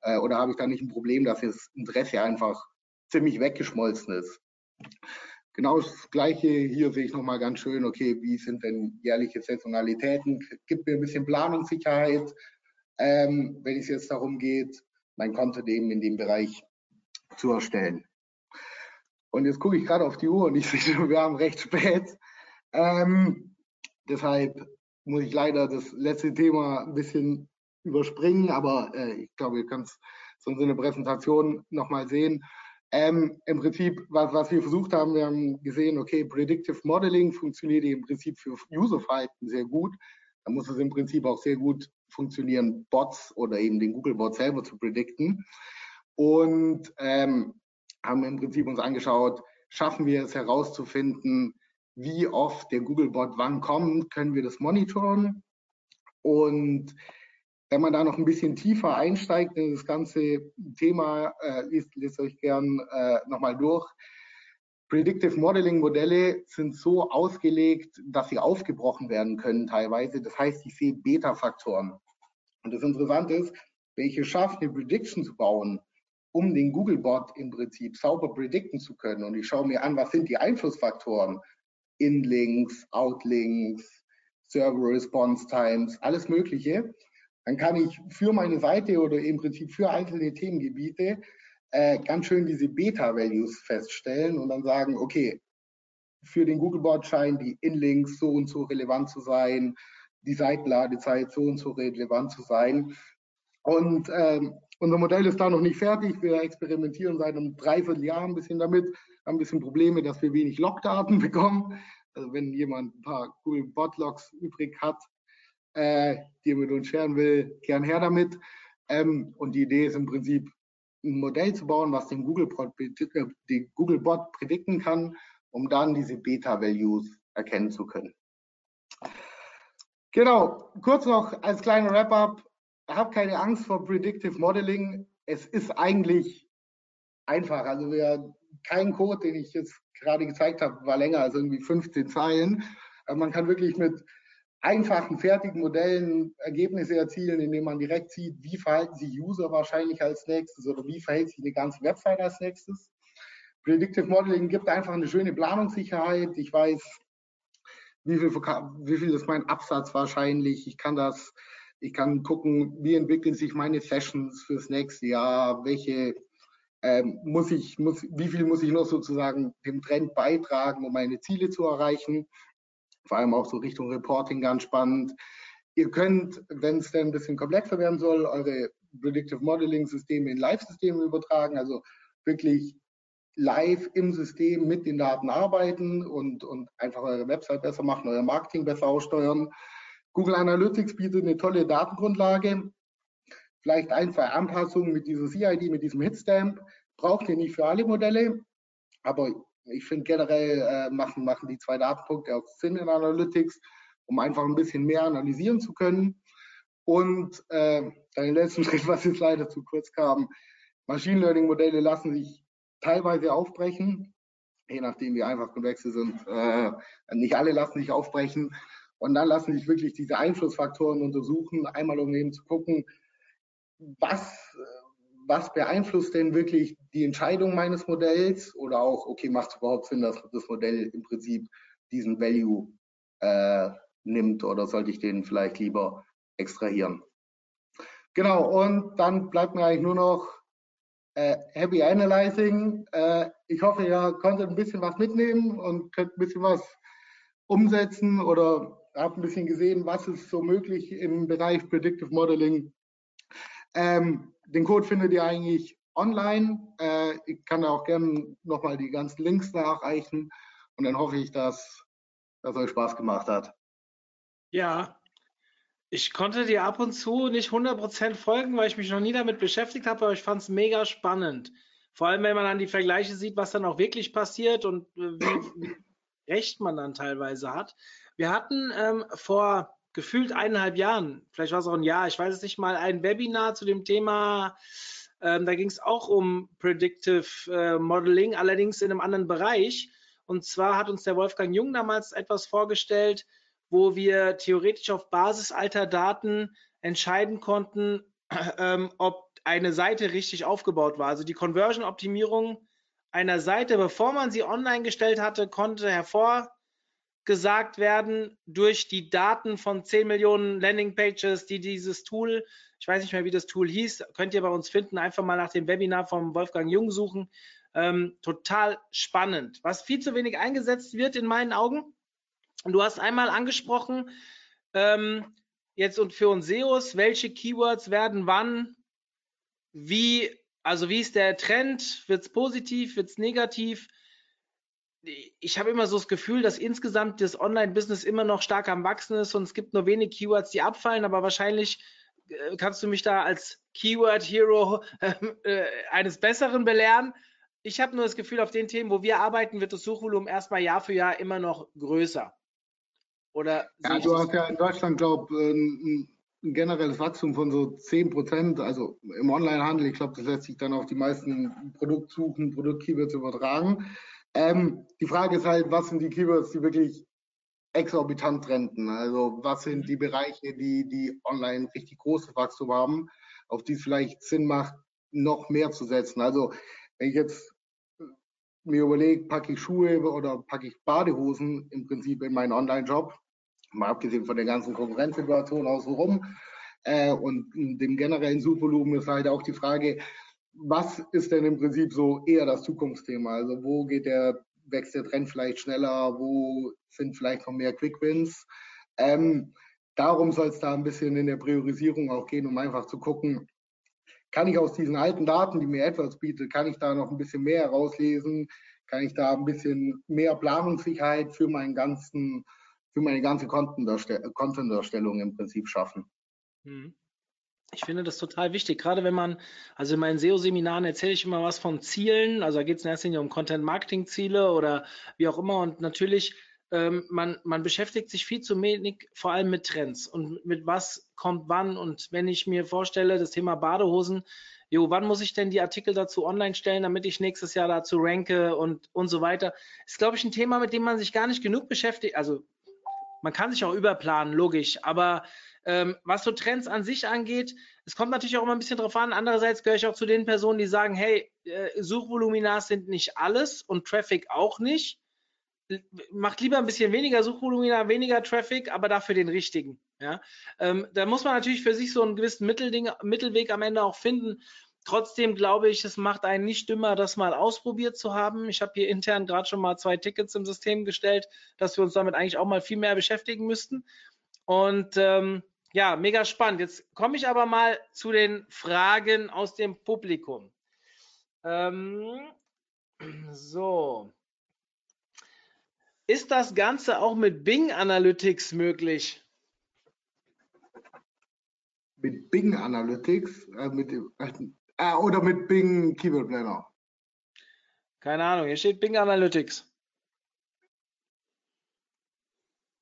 B: Äh, oder habe ich da nicht ein Problem, dass das Interesse einfach ziemlich weggeschmolzen ist? Genau das Gleiche hier sehe ich nochmal ganz schön, okay, wie sind denn jährliche Saisonalitäten? Gibt mir ein bisschen Planungssicherheit, ähm, wenn es jetzt darum geht, mein Content eben in dem Bereich zu erstellen. Und jetzt gucke ich gerade auf die Uhr und ich sehe, wir haben recht spät. Ähm, deshalb muss ich leider das letzte Thema ein bisschen überspringen, aber äh, ich glaube, ihr könnt es sonst in der Präsentation nochmal sehen. Ähm, Im Prinzip, was, was wir versucht haben, wir haben gesehen, okay, Predictive Modeling funktioniert im Prinzip für Userverhalten sehr gut. Da muss es im Prinzip auch sehr gut funktionieren, Bots oder eben den Google-Bot selber zu predikten. Und ähm, haben im Prinzip uns angeschaut, schaffen wir es herauszufinden, wie oft der Google-Bot wann kommt, können wir das monitoren. Und wenn man da noch ein bisschen tiefer einsteigt in das ganze Thema, äh, liest, liest euch gern äh, nochmal durch. Predictive Modeling Modelle sind so ausgelegt, dass sie aufgebrochen werden können teilweise. Das heißt, ich sehe Beta-Faktoren. Und das Interessante ist, es schaffe, eine Prediction zu bauen, um den Google-Bot im Prinzip sauber predikten zu können, und ich schaue mir an, was sind die Einflussfaktoren, In-Links, Out-Links, Server Response Times, alles Mögliche, dann kann ich für meine Seite oder im Prinzip für einzelne Themengebiete äh, ganz schön diese Beta-Values feststellen und dann sagen, okay, für den Googlebot scheinen die Inlinks so und so relevant zu sein, die Seitenladezeit so und so relevant zu sein. Und ähm, unser Modell ist da noch nicht fertig. Wir experimentieren seit einem Dreivierteljahr ein bisschen damit, haben ein bisschen Probleme, dass wir wenig Logdaten bekommen. Also wenn jemand ein paar Google Bot Logs übrig hat, äh, die mit uns scheren will, gern her damit. Ähm, und die Idee ist im Prinzip, ein Modell zu bauen, was den Google, äh, den Google Bot predikten kann, um dann diese Beta-Values erkennen zu können. Genau, kurz noch als kleiner Wrap-up. Hab keine Angst vor Predictive Modeling. Es ist eigentlich einfach. Also wir, kein Code, den ich jetzt gerade gezeigt habe, war länger als irgendwie 15 Zeilen. Man kann wirklich mit einfachen, fertigen Modellen Ergebnisse erzielen, indem man direkt sieht, wie verhalten sich User wahrscheinlich als nächstes oder wie verhält sich eine ganze Website als nächstes. Predictive Modeling gibt einfach eine schöne Planungssicherheit. Ich weiß, wie viel, wie viel ist mein Absatz wahrscheinlich. Ich kann das, ich kann gucken, wie entwickeln sich meine Sessions fürs nächste Jahr, welche ähm, muss ich, muss, wie viel muss ich noch sozusagen dem Trend beitragen, um meine Ziele zu erreichen vor allem auch so Richtung Reporting ganz spannend. Ihr könnt, wenn es dann ein bisschen komplexer werden soll, eure Predictive Modeling Systeme in Live-Systeme übertragen, also wirklich live im System mit den Daten arbeiten und, und einfach eure Website besser machen, euer Marketing besser aussteuern. Google Analytics bietet eine tolle Datengrundlage. Vielleicht ein, zwei Anpassungen mit dieser CID, mit diesem Hitstamp. Braucht ihr nicht für alle Modelle, aber ich finde generell äh, machen, machen die zwei Datenpunkte auch Sinn in Analytics, um einfach ein bisschen mehr analysieren zu können. Und äh, den letzten Schritt, was jetzt leider zu kurz kam, Machine Learning Modelle lassen sich teilweise aufbrechen, je nachdem wie einfach komplexe sind. Äh, nicht alle lassen sich aufbrechen. Und dann lassen sich wirklich diese Einflussfaktoren untersuchen, einmal um eben zu gucken, was was beeinflusst denn wirklich die Entscheidung meines Modells oder auch, okay, macht es überhaupt Sinn, dass das Modell im Prinzip diesen Value äh, nimmt oder sollte ich den vielleicht lieber extrahieren? Genau, und dann bleibt mir eigentlich nur noch äh, Happy Analyzing. Äh, ich hoffe, ihr konntet ein bisschen was mitnehmen und könnt ein bisschen was umsetzen oder habt ein bisschen gesehen, was ist so möglich im Bereich Predictive Modeling. Ähm, den Code findet ihr eigentlich online. Äh, ich kann auch gerne nochmal die ganzen Links nachreichen und dann hoffe ich, dass das euch Spaß gemacht hat.
A: Ja, ich konnte dir ab und zu nicht 100% folgen, weil ich mich noch nie damit beschäftigt habe, aber ich fand es mega spannend. Vor allem, wenn man dann die Vergleiche sieht, was dann auch wirklich passiert und äh, wie, wie recht man dann teilweise hat. Wir hatten ähm, vor gefühlt eineinhalb Jahren, vielleicht war es auch ein Jahr, ich weiß es nicht mal, ein Webinar zu dem Thema. Ähm, da ging es auch um Predictive äh, Modeling, allerdings in einem anderen Bereich. Und zwar hat uns der Wolfgang Jung damals etwas vorgestellt, wo wir theoretisch auf Basis alter Daten entscheiden konnten, ähm, ob eine Seite richtig aufgebaut war. Also die Conversion-Optimierung einer Seite, bevor man sie online gestellt hatte, konnte hervorgesagt werden durch die Daten von 10 Millionen Landingpages, die dieses Tool, ich weiß nicht mehr, wie das Tool hieß, könnt ihr bei uns finden, einfach mal nach dem Webinar vom Wolfgang Jung suchen. Ähm, total spannend. Was viel zu wenig eingesetzt wird in meinen Augen. Du hast einmal angesprochen, ähm, jetzt und für uns SEOs, welche Keywords werden wann, wie, also wie ist der Trend? Wird es positiv, wird es negativ? Ich habe immer so das Gefühl, dass insgesamt das Online-Business immer noch stark am Wachsen ist und es gibt nur wenig Keywords, die abfallen, aber wahrscheinlich äh, kannst du mich da als Keyword-Hero äh, eines Besseren belehren. Ich habe nur das Gefühl, auf den Themen, wo wir arbeiten, wird das Suchvolumen erstmal Jahr für Jahr immer noch größer. Oder
B: ja, du hast ja in Deutschland, glaube ich, ein, ein, generelles Wachstum von so 10 Prozent, also im Onlinehandel. Ich glaube, das lässt sich dann auf die meisten Produktsuchen, Produktkeywords übertragen. Ähm, die Frage ist halt, was sind die Keywords, die wirklich exorbitant trenden? Also was sind die Bereiche, die, die online richtig großes Wachstum haben, auf die es vielleicht Sinn macht, noch mehr zu setzen? Also wenn ich jetzt mir überlege, packe ich Schuhe oder packe ich Badehosen im Prinzip in meinen Online-Job, mal abgesehen von der ganzen Konkurrenzsituation außenrum äh, und dem generellen Suchvolumen ist halt auch die Frage, was ist denn im Prinzip so eher das Zukunftsthema? Also wo geht der, wächst der Trend vielleicht schneller, wo sind vielleicht noch mehr Quick-Wins? Ähm, darum soll es da ein bisschen in der Priorisierung auch gehen, um einfach zu gucken, kann ich aus diesen alten Daten, die mir etwas bietet, kann ich da noch ein bisschen mehr herauslesen? Kann ich da ein bisschen mehr Planungssicherheit für meinen ganzen, für meine ganze Content-Erstellung im Prinzip schaffen?
A: Mhm. Ich finde das total wichtig, gerade wenn man, also in meinen SEO-Seminaren erzähle ich immer was von Zielen, also da geht es in erster Linie um Content-Marketing-Ziele oder wie auch immer. Und natürlich ähm, man, man beschäftigt sich viel zu wenig vor allem mit Trends und mit was kommt wann. Und wenn ich mir vorstelle, das Thema Badehosen, jo, wann muss ich denn die Artikel dazu online stellen, damit ich nächstes Jahr dazu ranke und, und so weiter, ist, glaube ich, ein Thema, mit dem man sich gar nicht genug beschäftigt. Also man kann sich auch überplanen, logisch, aber ähm, was so Trends an sich angeht, es kommt natürlich auch immer ein bisschen drauf an. Andererseits gehöre ich auch zu den Personen, die sagen, hey, äh, Suchvolumina sind nicht alles und Traffic auch nicht macht lieber ein bisschen weniger Suchvolumina, weniger Traffic, aber dafür den richtigen. Ja? Ähm, da muss man natürlich für sich so einen gewissen Mittelding, Mittelweg am Ende auch finden. Trotzdem glaube ich, es macht einen nicht dümmer, das mal ausprobiert zu haben. Ich habe hier intern gerade schon mal zwei Tickets im System gestellt, dass wir uns damit eigentlich auch mal viel mehr beschäftigen müssten. Und ähm, ja, mega spannend. Jetzt komme ich aber mal zu den Fragen aus dem Publikum. Ähm, so. Ist das Ganze auch mit Bing Analytics möglich?
B: Mit Bing Analytics? Äh, mit, äh, oder mit Bing Keyword Planner?
A: Keine Ahnung, hier steht Bing Analytics.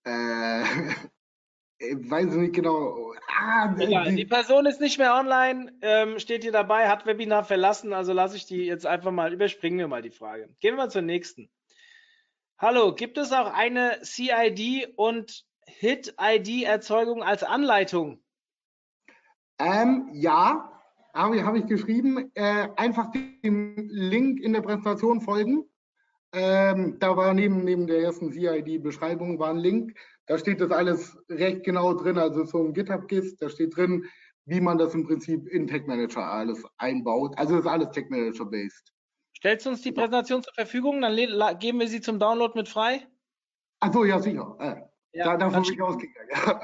B: Äh, weiß nicht genau.
A: Ah, die, die, Person ist nicht mehr online, ähm, steht hier dabei, hat Webinar verlassen, also lasse ich die jetzt einfach mal, überspringen wir mal die Frage. Gehen wir zur nächsten. Hallo, gibt es auch eine CID und Hit-ID-Erzeugung als Anleitung?
B: Ähm, ja, habe ich, hab ich geschrieben. Äh, einfach dem Link in der Präsentation folgen. Ähm, da war neben, neben der ersten CID-Beschreibung war ein Link. Da steht das alles recht genau drin. Also so ein GitHub-Gist, da steht drin, wie man das im Prinzip in Tech Manager alles einbaut. Also ist alles Tech Manager-based.
A: Stellst du uns die Präsentation zur Verfügung, dann geben wir sie zum Download mit frei?
B: Achso, ja, sicher. Äh, ja, da, davon bin ich ausgegangen. Ja.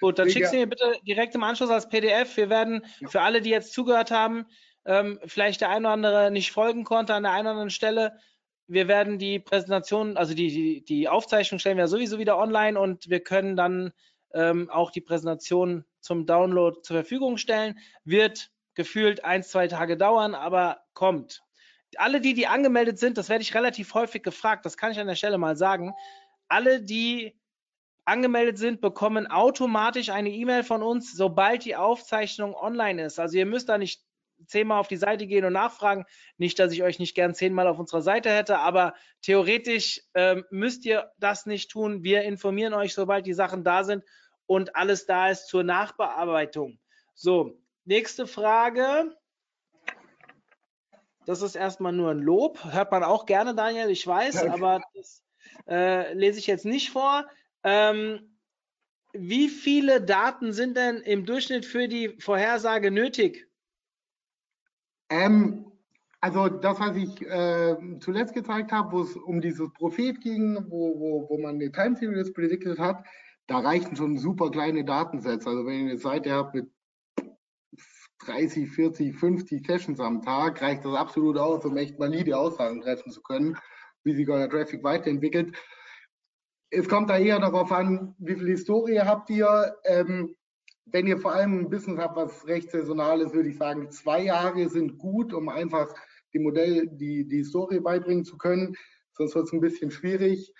A: Gut, dann schickst du mir bitte direkt im Anschluss als PDF. Wir werden ja. für alle, die jetzt zugehört haben, ähm, vielleicht der eine oder andere nicht folgen konnte an der einen oder anderen Stelle. Wir werden die Präsentation, also die, die, die Aufzeichnung stellen wir sowieso wieder online und wir können dann ähm, auch die Präsentation zum Download zur Verfügung stellen. Wird gefühlt ein, zwei Tage dauern, aber kommt alle die, die angemeldet sind, das werde ich relativ häufig gefragt, das kann ich an der Stelle mal sagen. Alle, die angemeldet sind, bekommen automatisch eine E-Mail von uns, sobald die Aufzeichnung online ist. Also ihr müsst da nicht zehnmal auf die Seite gehen und nachfragen. Nicht, dass ich euch nicht gern zehnmal auf unserer Seite hätte, aber theoretisch ähm, müsst ihr das nicht tun. Wir informieren euch, sobald die Sachen da sind und alles da ist zur Nachbearbeitung. So, nächste Frage. Das ist erstmal nur ein Lob. Hört man auch gerne, Daniel, ich weiß, Danke. aber das äh, lese ich jetzt nicht vor. Ähm, wie viele Daten sind denn im Durchschnitt für die Vorhersage nötig?
B: Ähm, also das, was ich äh, zuletzt gezeigt habe, wo es um dieses Prophet ging, wo, wo, wo man eine Time Series predicted hat, da reichen schon super kleine Datensätze. Also wenn ihr eine Seite habt mit 30, 40, 50 Sessions am Tag, reicht das absolut aus, um echt valide Aussagen treffen zu können, wie sich euer Traffic weiterentwickelt. Es kommt da eher darauf an, wie viel Historie habt ihr. Ähm, wenn ihr vor allem ein Business habt, was recht saisonal ist, würde ich sagen, zwei Jahre sind gut, um einfach die Modell, die, die Historie beibringen zu können. Sonst wird es ein bisschen schwierig.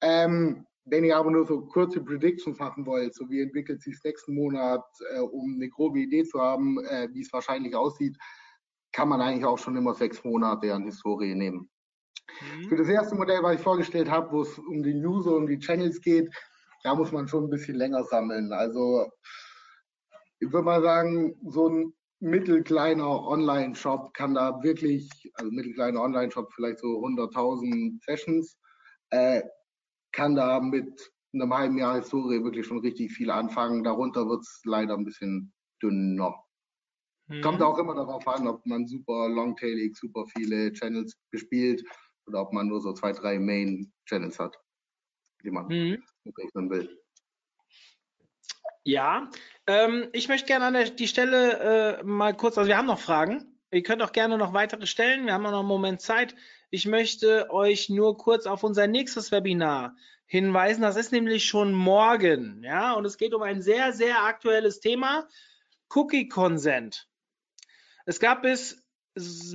B: Ähm, wenn ihr aber nur so kurze Predictions machen wollt, so wie entwickelt sich nächsten Monat, äh, um eine grobe Idee zu haben, äh, wie es wahrscheinlich aussieht, kann man eigentlich auch schon immer sechs Monate an Historie nehmen. Mhm. Für das erste Modell, was ich vorgestellt habe, wo es um den User, um die Channels geht, da muss man schon ein bisschen länger sammeln. Also ich würde mal sagen, so ein mittelkleiner Online-Shop kann da wirklich, also mittelkleiner Online-Shop vielleicht so 100.000 Sessions, äh, kann da mit einem halben Jahr Historie wirklich schon richtig viel anfangen. Darunter wird es leider ein bisschen dünner. Mhm. Kommt auch immer darauf an, ob man super longtailig, super viele Channels bespielt oder ob man nur so zwei, drei Main-Channels hat, die man mhm. rechnen will.
A: Ja, ähm, ich möchte gerne an der, die Stelle äh, mal kurz, also wir haben noch Fragen. Ihr könnt auch gerne noch weitere stellen. Wir haben noch einen Moment Zeit. Ich möchte euch nur kurz auf unser nächstes Webinar hinweisen. Das ist nämlich schon morgen. Ja, und es geht um ein sehr, sehr aktuelles Thema. Cookie Consent. Es gab bis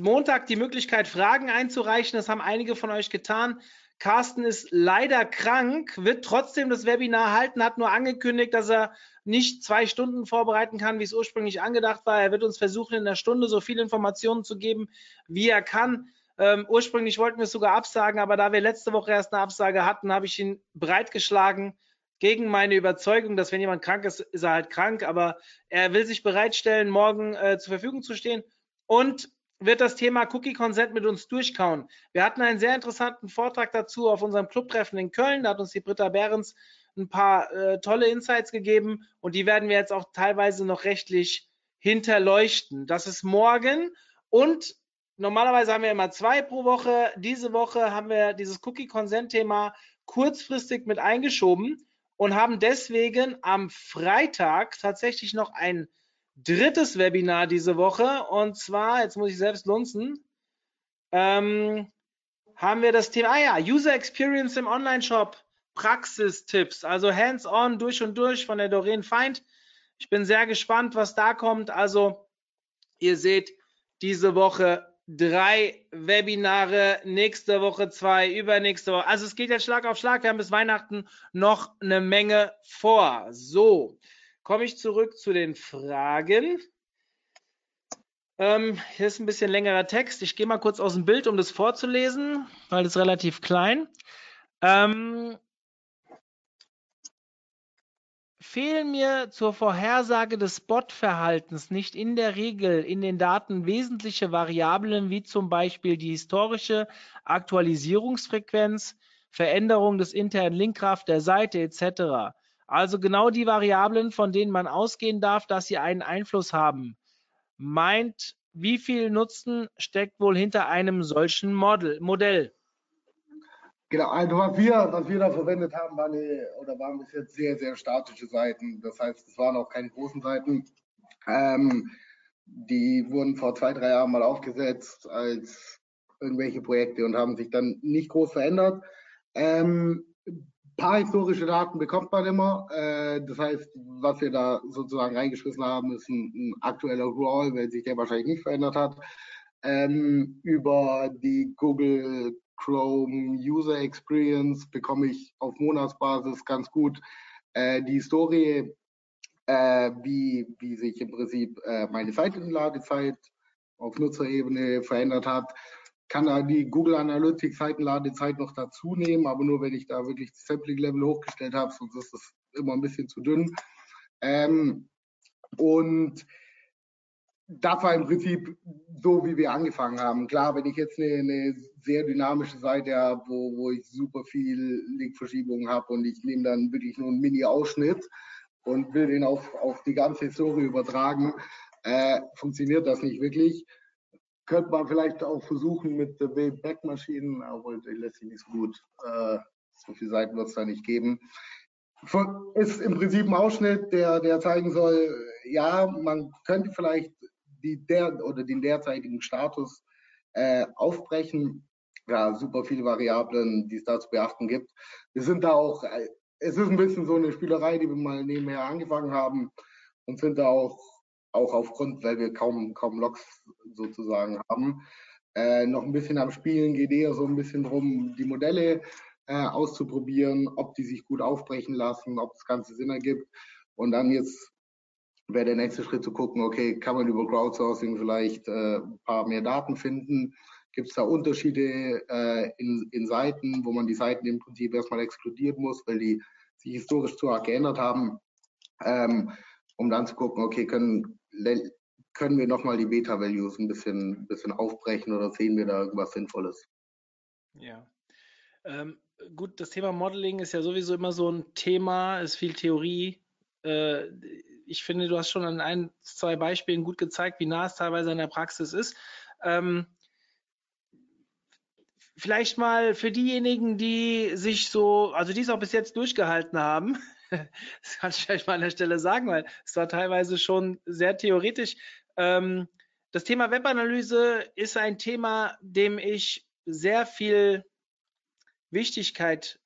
A: Montag die Möglichkeit, Fragen einzureichen. Das haben einige von euch getan. Carsten ist leider krank, wird trotzdem das Webinar halten, hat nur angekündigt, dass er nicht zwei Stunden vorbereiten kann, wie es ursprünglich angedacht war. Er wird uns versuchen, in einer Stunde so viele Informationen zu geben, wie er kann. Ähm, ursprünglich wollten wir es sogar absagen, aber da wir letzte Woche erst eine Absage hatten, habe ich ihn breitgeschlagen gegen meine Überzeugung, dass wenn jemand krank ist, ist er halt krank, aber er will sich bereitstellen, morgen äh, zur Verfügung zu stehen und wird das Thema Cookie Consent mit uns durchkauen. Wir hatten einen sehr interessanten Vortrag dazu auf unserem Clubtreffen in Köln. Da hat uns die Britta Behrens ein paar äh, tolle Insights gegeben und die werden wir jetzt auch teilweise noch rechtlich hinterleuchten. Das ist morgen und normalerweise haben wir immer zwei pro Woche. Diese Woche haben wir dieses Cookie-Consent-Thema kurzfristig mit eingeschoben und haben deswegen am Freitag tatsächlich noch ein drittes Webinar diese Woche. Und zwar, jetzt muss ich selbst lunzen, ähm, haben wir das Thema, ah ja, User Experience im Online-Shop, Praxistipps, also hands-on durch und durch von der Doreen Feind. Ich bin sehr gespannt, was da kommt. Also, ihr seht, diese Woche drei Webinare, nächste Woche zwei, übernächste Woche. Also es geht jetzt Schlag auf Schlag. Wir haben bis Weihnachten noch eine Menge vor. So, komme ich zurück zu den Fragen. Ähm, hier ist ein bisschen längerer Text. Ich gehe mal kurz aus dem Bild, um das vorzulesen, weil es relativ klein. Ähm, fehlen mir zur Vorhersage des Spot-Verhaltens nicht in der Regel in den Daten wesentliche Variablen wie zum Beispiel die historische Aktualisierungsfrequenz, Veränderung des internen Linkkraft der Seite etc. Also genau die Variablen, von denen man ausgehen darf, dass sie einen Einfluss haben. Meint, wie viel Nutzen steckt wohl hinter einem solchen Model, Modell?
B: Genau, also was wir, was wir da verwendet haben, waren, oder waren bis jetzt sehr, sehr statische Seiten. Das heißt, es waren auch keine großen Seiten. Ähm, die wurden vor zwei, drei Jahren mal aufgesetzt als irgendwelche Projekte und haben sich dann nicht groß verändert. Ähm, paar historische Daten bekommt man immer. Äh, das heißt, was wir da sozusagen reingeschmissen haben, ist ein, ein aktueller Raw, weil sich der wahrscheinlich nicht verändert hat. Ähm, über die Google Chrome User Experience bekomme ich auf Monatsbasis ganz gut äh, die Historie, äh, wie, wie sich im Prinzip äh, meine Seitenladezeit auf Nutzerebene verändert hat. Kann da die Google Analytics Seitenladezeit noch dazu nehmen, aber nur wenn ich da wirklich das Sampling Level hochgestellt habe, sonst ist das immer ein bisschen zu dünn. Ähm, und das war im Prinzip so, wie wir angefangen haben. Klar, wenn ich jetzt eine, eine sehr dynamische Seite habe, wo, wo ich super viel Linkverschiebungen habe und ich nehme dann wirklich nur einen Mini-Ausschnitt und will den auf, auf die ganze Historie übertragen, äh, funktioniert das nicht wirklich. Könnte man vielleicht auch versuchen mit der Wayback-Maschinen, aber die lässt sich nicht so gut. Äh, so viele Seiten wird es da nicht geben. Ist im Prinzip ein Ausschnitt, der, der zeigen soll, ja, man könnte vielleicht die der oder den derzeitigen Status äh, aufbrechen. Ja, super viele Variablen, die es da zu beachten gibt. Wir sind da auch, äh, es ist ein bisschen so eine Spielerei, die wir mal nebenher angefangen haben und sind da auch, auch aufgrund, weil wir kaum, kaum Logs sozusagen haben, äh, noch ein bisschen am Spielen, geht eher so ein bisschen drum, die Modelle äh, auszuprobieren, ob die sich gut aufbrechen lassen, ob das Ganze Sinn ergibt. Und dann jetzt wäre der nächste Schritt zu gucken, okay, kann man über Crowdsourcing vielleicht äh, ein paar mehr Daten finden? Gibt es da Unterschiede äh, in, in Seiten, wo man die Seiten im Prinzip erstmal exkludieren muss, weil die sich historisch zu arg geändert haben, ähm, um dann zu gucken, okay, können, können wir nochmal die Beta-Values ein bisschen, bisschen aufbrechen oder sehen wir da irgendwas Sinnvolles?
A: Ja. Ähm, gut, das Thema Modeling ist ja sowieso immer so ein Thema, ist viel Theorie. Äh, ich finde, du hast schon an ein, zwei Beispielen gut gezeigt, wie nah es teilweise in der Praxis ist. Ähm, vielleicht mal für diejenigen, die sich so, also die es auch bis jetzt durchgehalten haben, das kann ich vielleicht mal an der Stelle sagen, weil es war teilweise schon sehr theoretisch. Ähm, das Thema Webanalyse ist ein Thema, dem ich sehr viel Wichtigkeit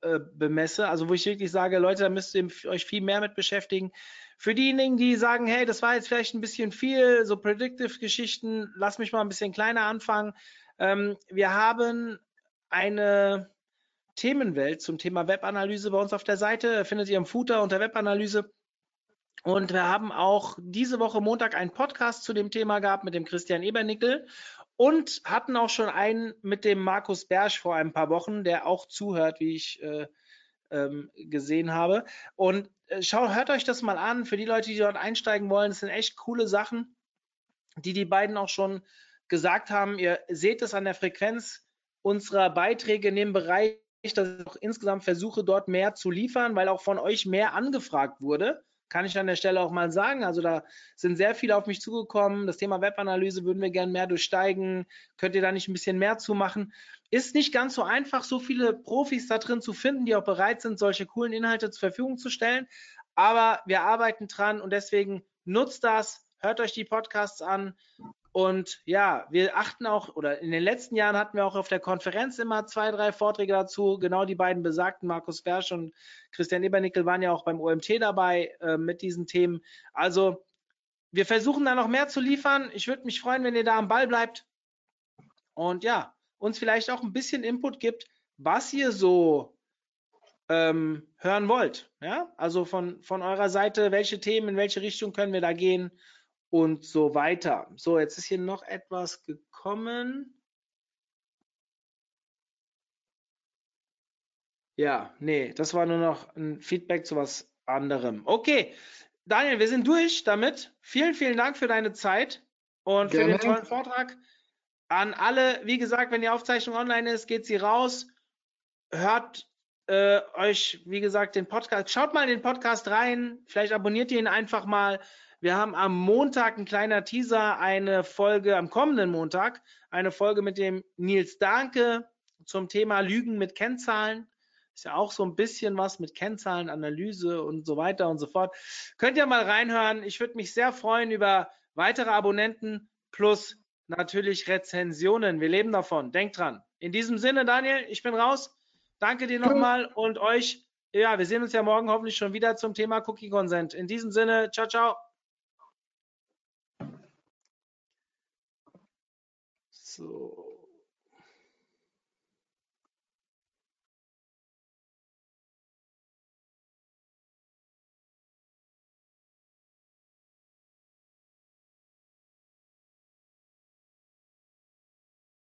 A: äh, bemesse, also wo ich wirklich sage, Leute, da müsst ihr euch viel mehr mit beschäftigen. Für diejenigen, die sagen, hey, das war jetzt vielleicht ein bisschen viel, so Predictive-Geschichten, lass mich mal ein bisschen kleiner anfangen. Ähm, wir haben eine Themenwelt zum Thema Webanalyse bei uns auf der Seite, findet ihr im Footer unter Webanalyse. Und wir haben auch diese Woche Montag einen Podcast zu dem Thema gehabt mit dem Christian Ebernickel und hatten auch schon einen mit dem Markus Bersch vor ein paar Wochen, der auch zuhört, wie ich äh, ähm, gesehen habe. Und äh, schaut, hört euch das mal an. Für die Leute, die dort einsteigen wollen, das sind echt coole Sachen, die die beiden auch schon gesagt haben. Ihr seht es an der Frequenz unserer Beiträge in dem Bereich, dass ich auch insgesamt versuche, dort mehr zu liefern, weil auch von euch mehr angefragt wurde. Kann ich an der Stelle auch mal sagen. Also da sind sehr viele auf mich zugekommen. Das Thema Webanalyse würden wir gerne mehr durchsteigen. Könnt ihr da nicht ein bisschen mehr zu machen? Ist nicht ganz so einfach, so viele Profis da drin zu finden, die auch bereit sind, solche coolen Inhalte zur Verfügung zu stellen. Aber wir arbeiten dran und deswegen nutzt das, hört euch die Podcasts an, und ja, wir achten auch, oder in den letzten Jahren hatten wir auch auf der Konferenz immer zwei, drei Vorträge dazu. Genau die beiden besagten, Markus Bersch und Christian Ebernickel waren ja auch beim OMT dabei äh, mit diesen Themen. Also wir versuchen da noch mehr zu liefern. Ich würde mich freuen, wenn ihr da am Ball bleibt. Und ja, uns vielleicht auch ein bisschen Input gibt, was ihr so ähm, hören wollt. Ja, also von, von eurer Seite, welche Themen, in welche Richtung können wir da gehen? Und so weiter. So, jetzt ist hier noch etwas gekommen. Ja, nee, das war nur noch ein Feedback zu was anderem. Okay, Daniel, wir sind durch damit. Vielen, vielen Dank für deine Zeit und Gerne. für den tollen Vortrag. An alle, wie gesagt, wenn die Aufzeichnung online ist, geht sie raus. Hört äh, euch, wie gesagt, den Podcast, schaut mal den Podcast rein. Vielleicht abonniert ihr ihn einfach mal. Wir haben am Montag ein kleiner Teaser, eine Folge am kommenden Montag, eine Folge mit dem Nils Danke zum Thema Lügen mit Kennzahlen. Ist ja auch so ein bisschen was mit Kennzahlen, Analyse und so weiter und so fort. Könnt ihr mal reinhören. Ich würde mich sehr freuen über weitere Abonnenten plus natürlich Rezensionen. Wir leben davon. Denkt dran. In diesem Sinne, Daniel, ich bin raus. Danke dir nochmal und euch. Ja, wir sehen uns ja morgen hoffentlich schon wieder zum Thema Cookie Consent. In diesem Sinne, ciao, ciao. So.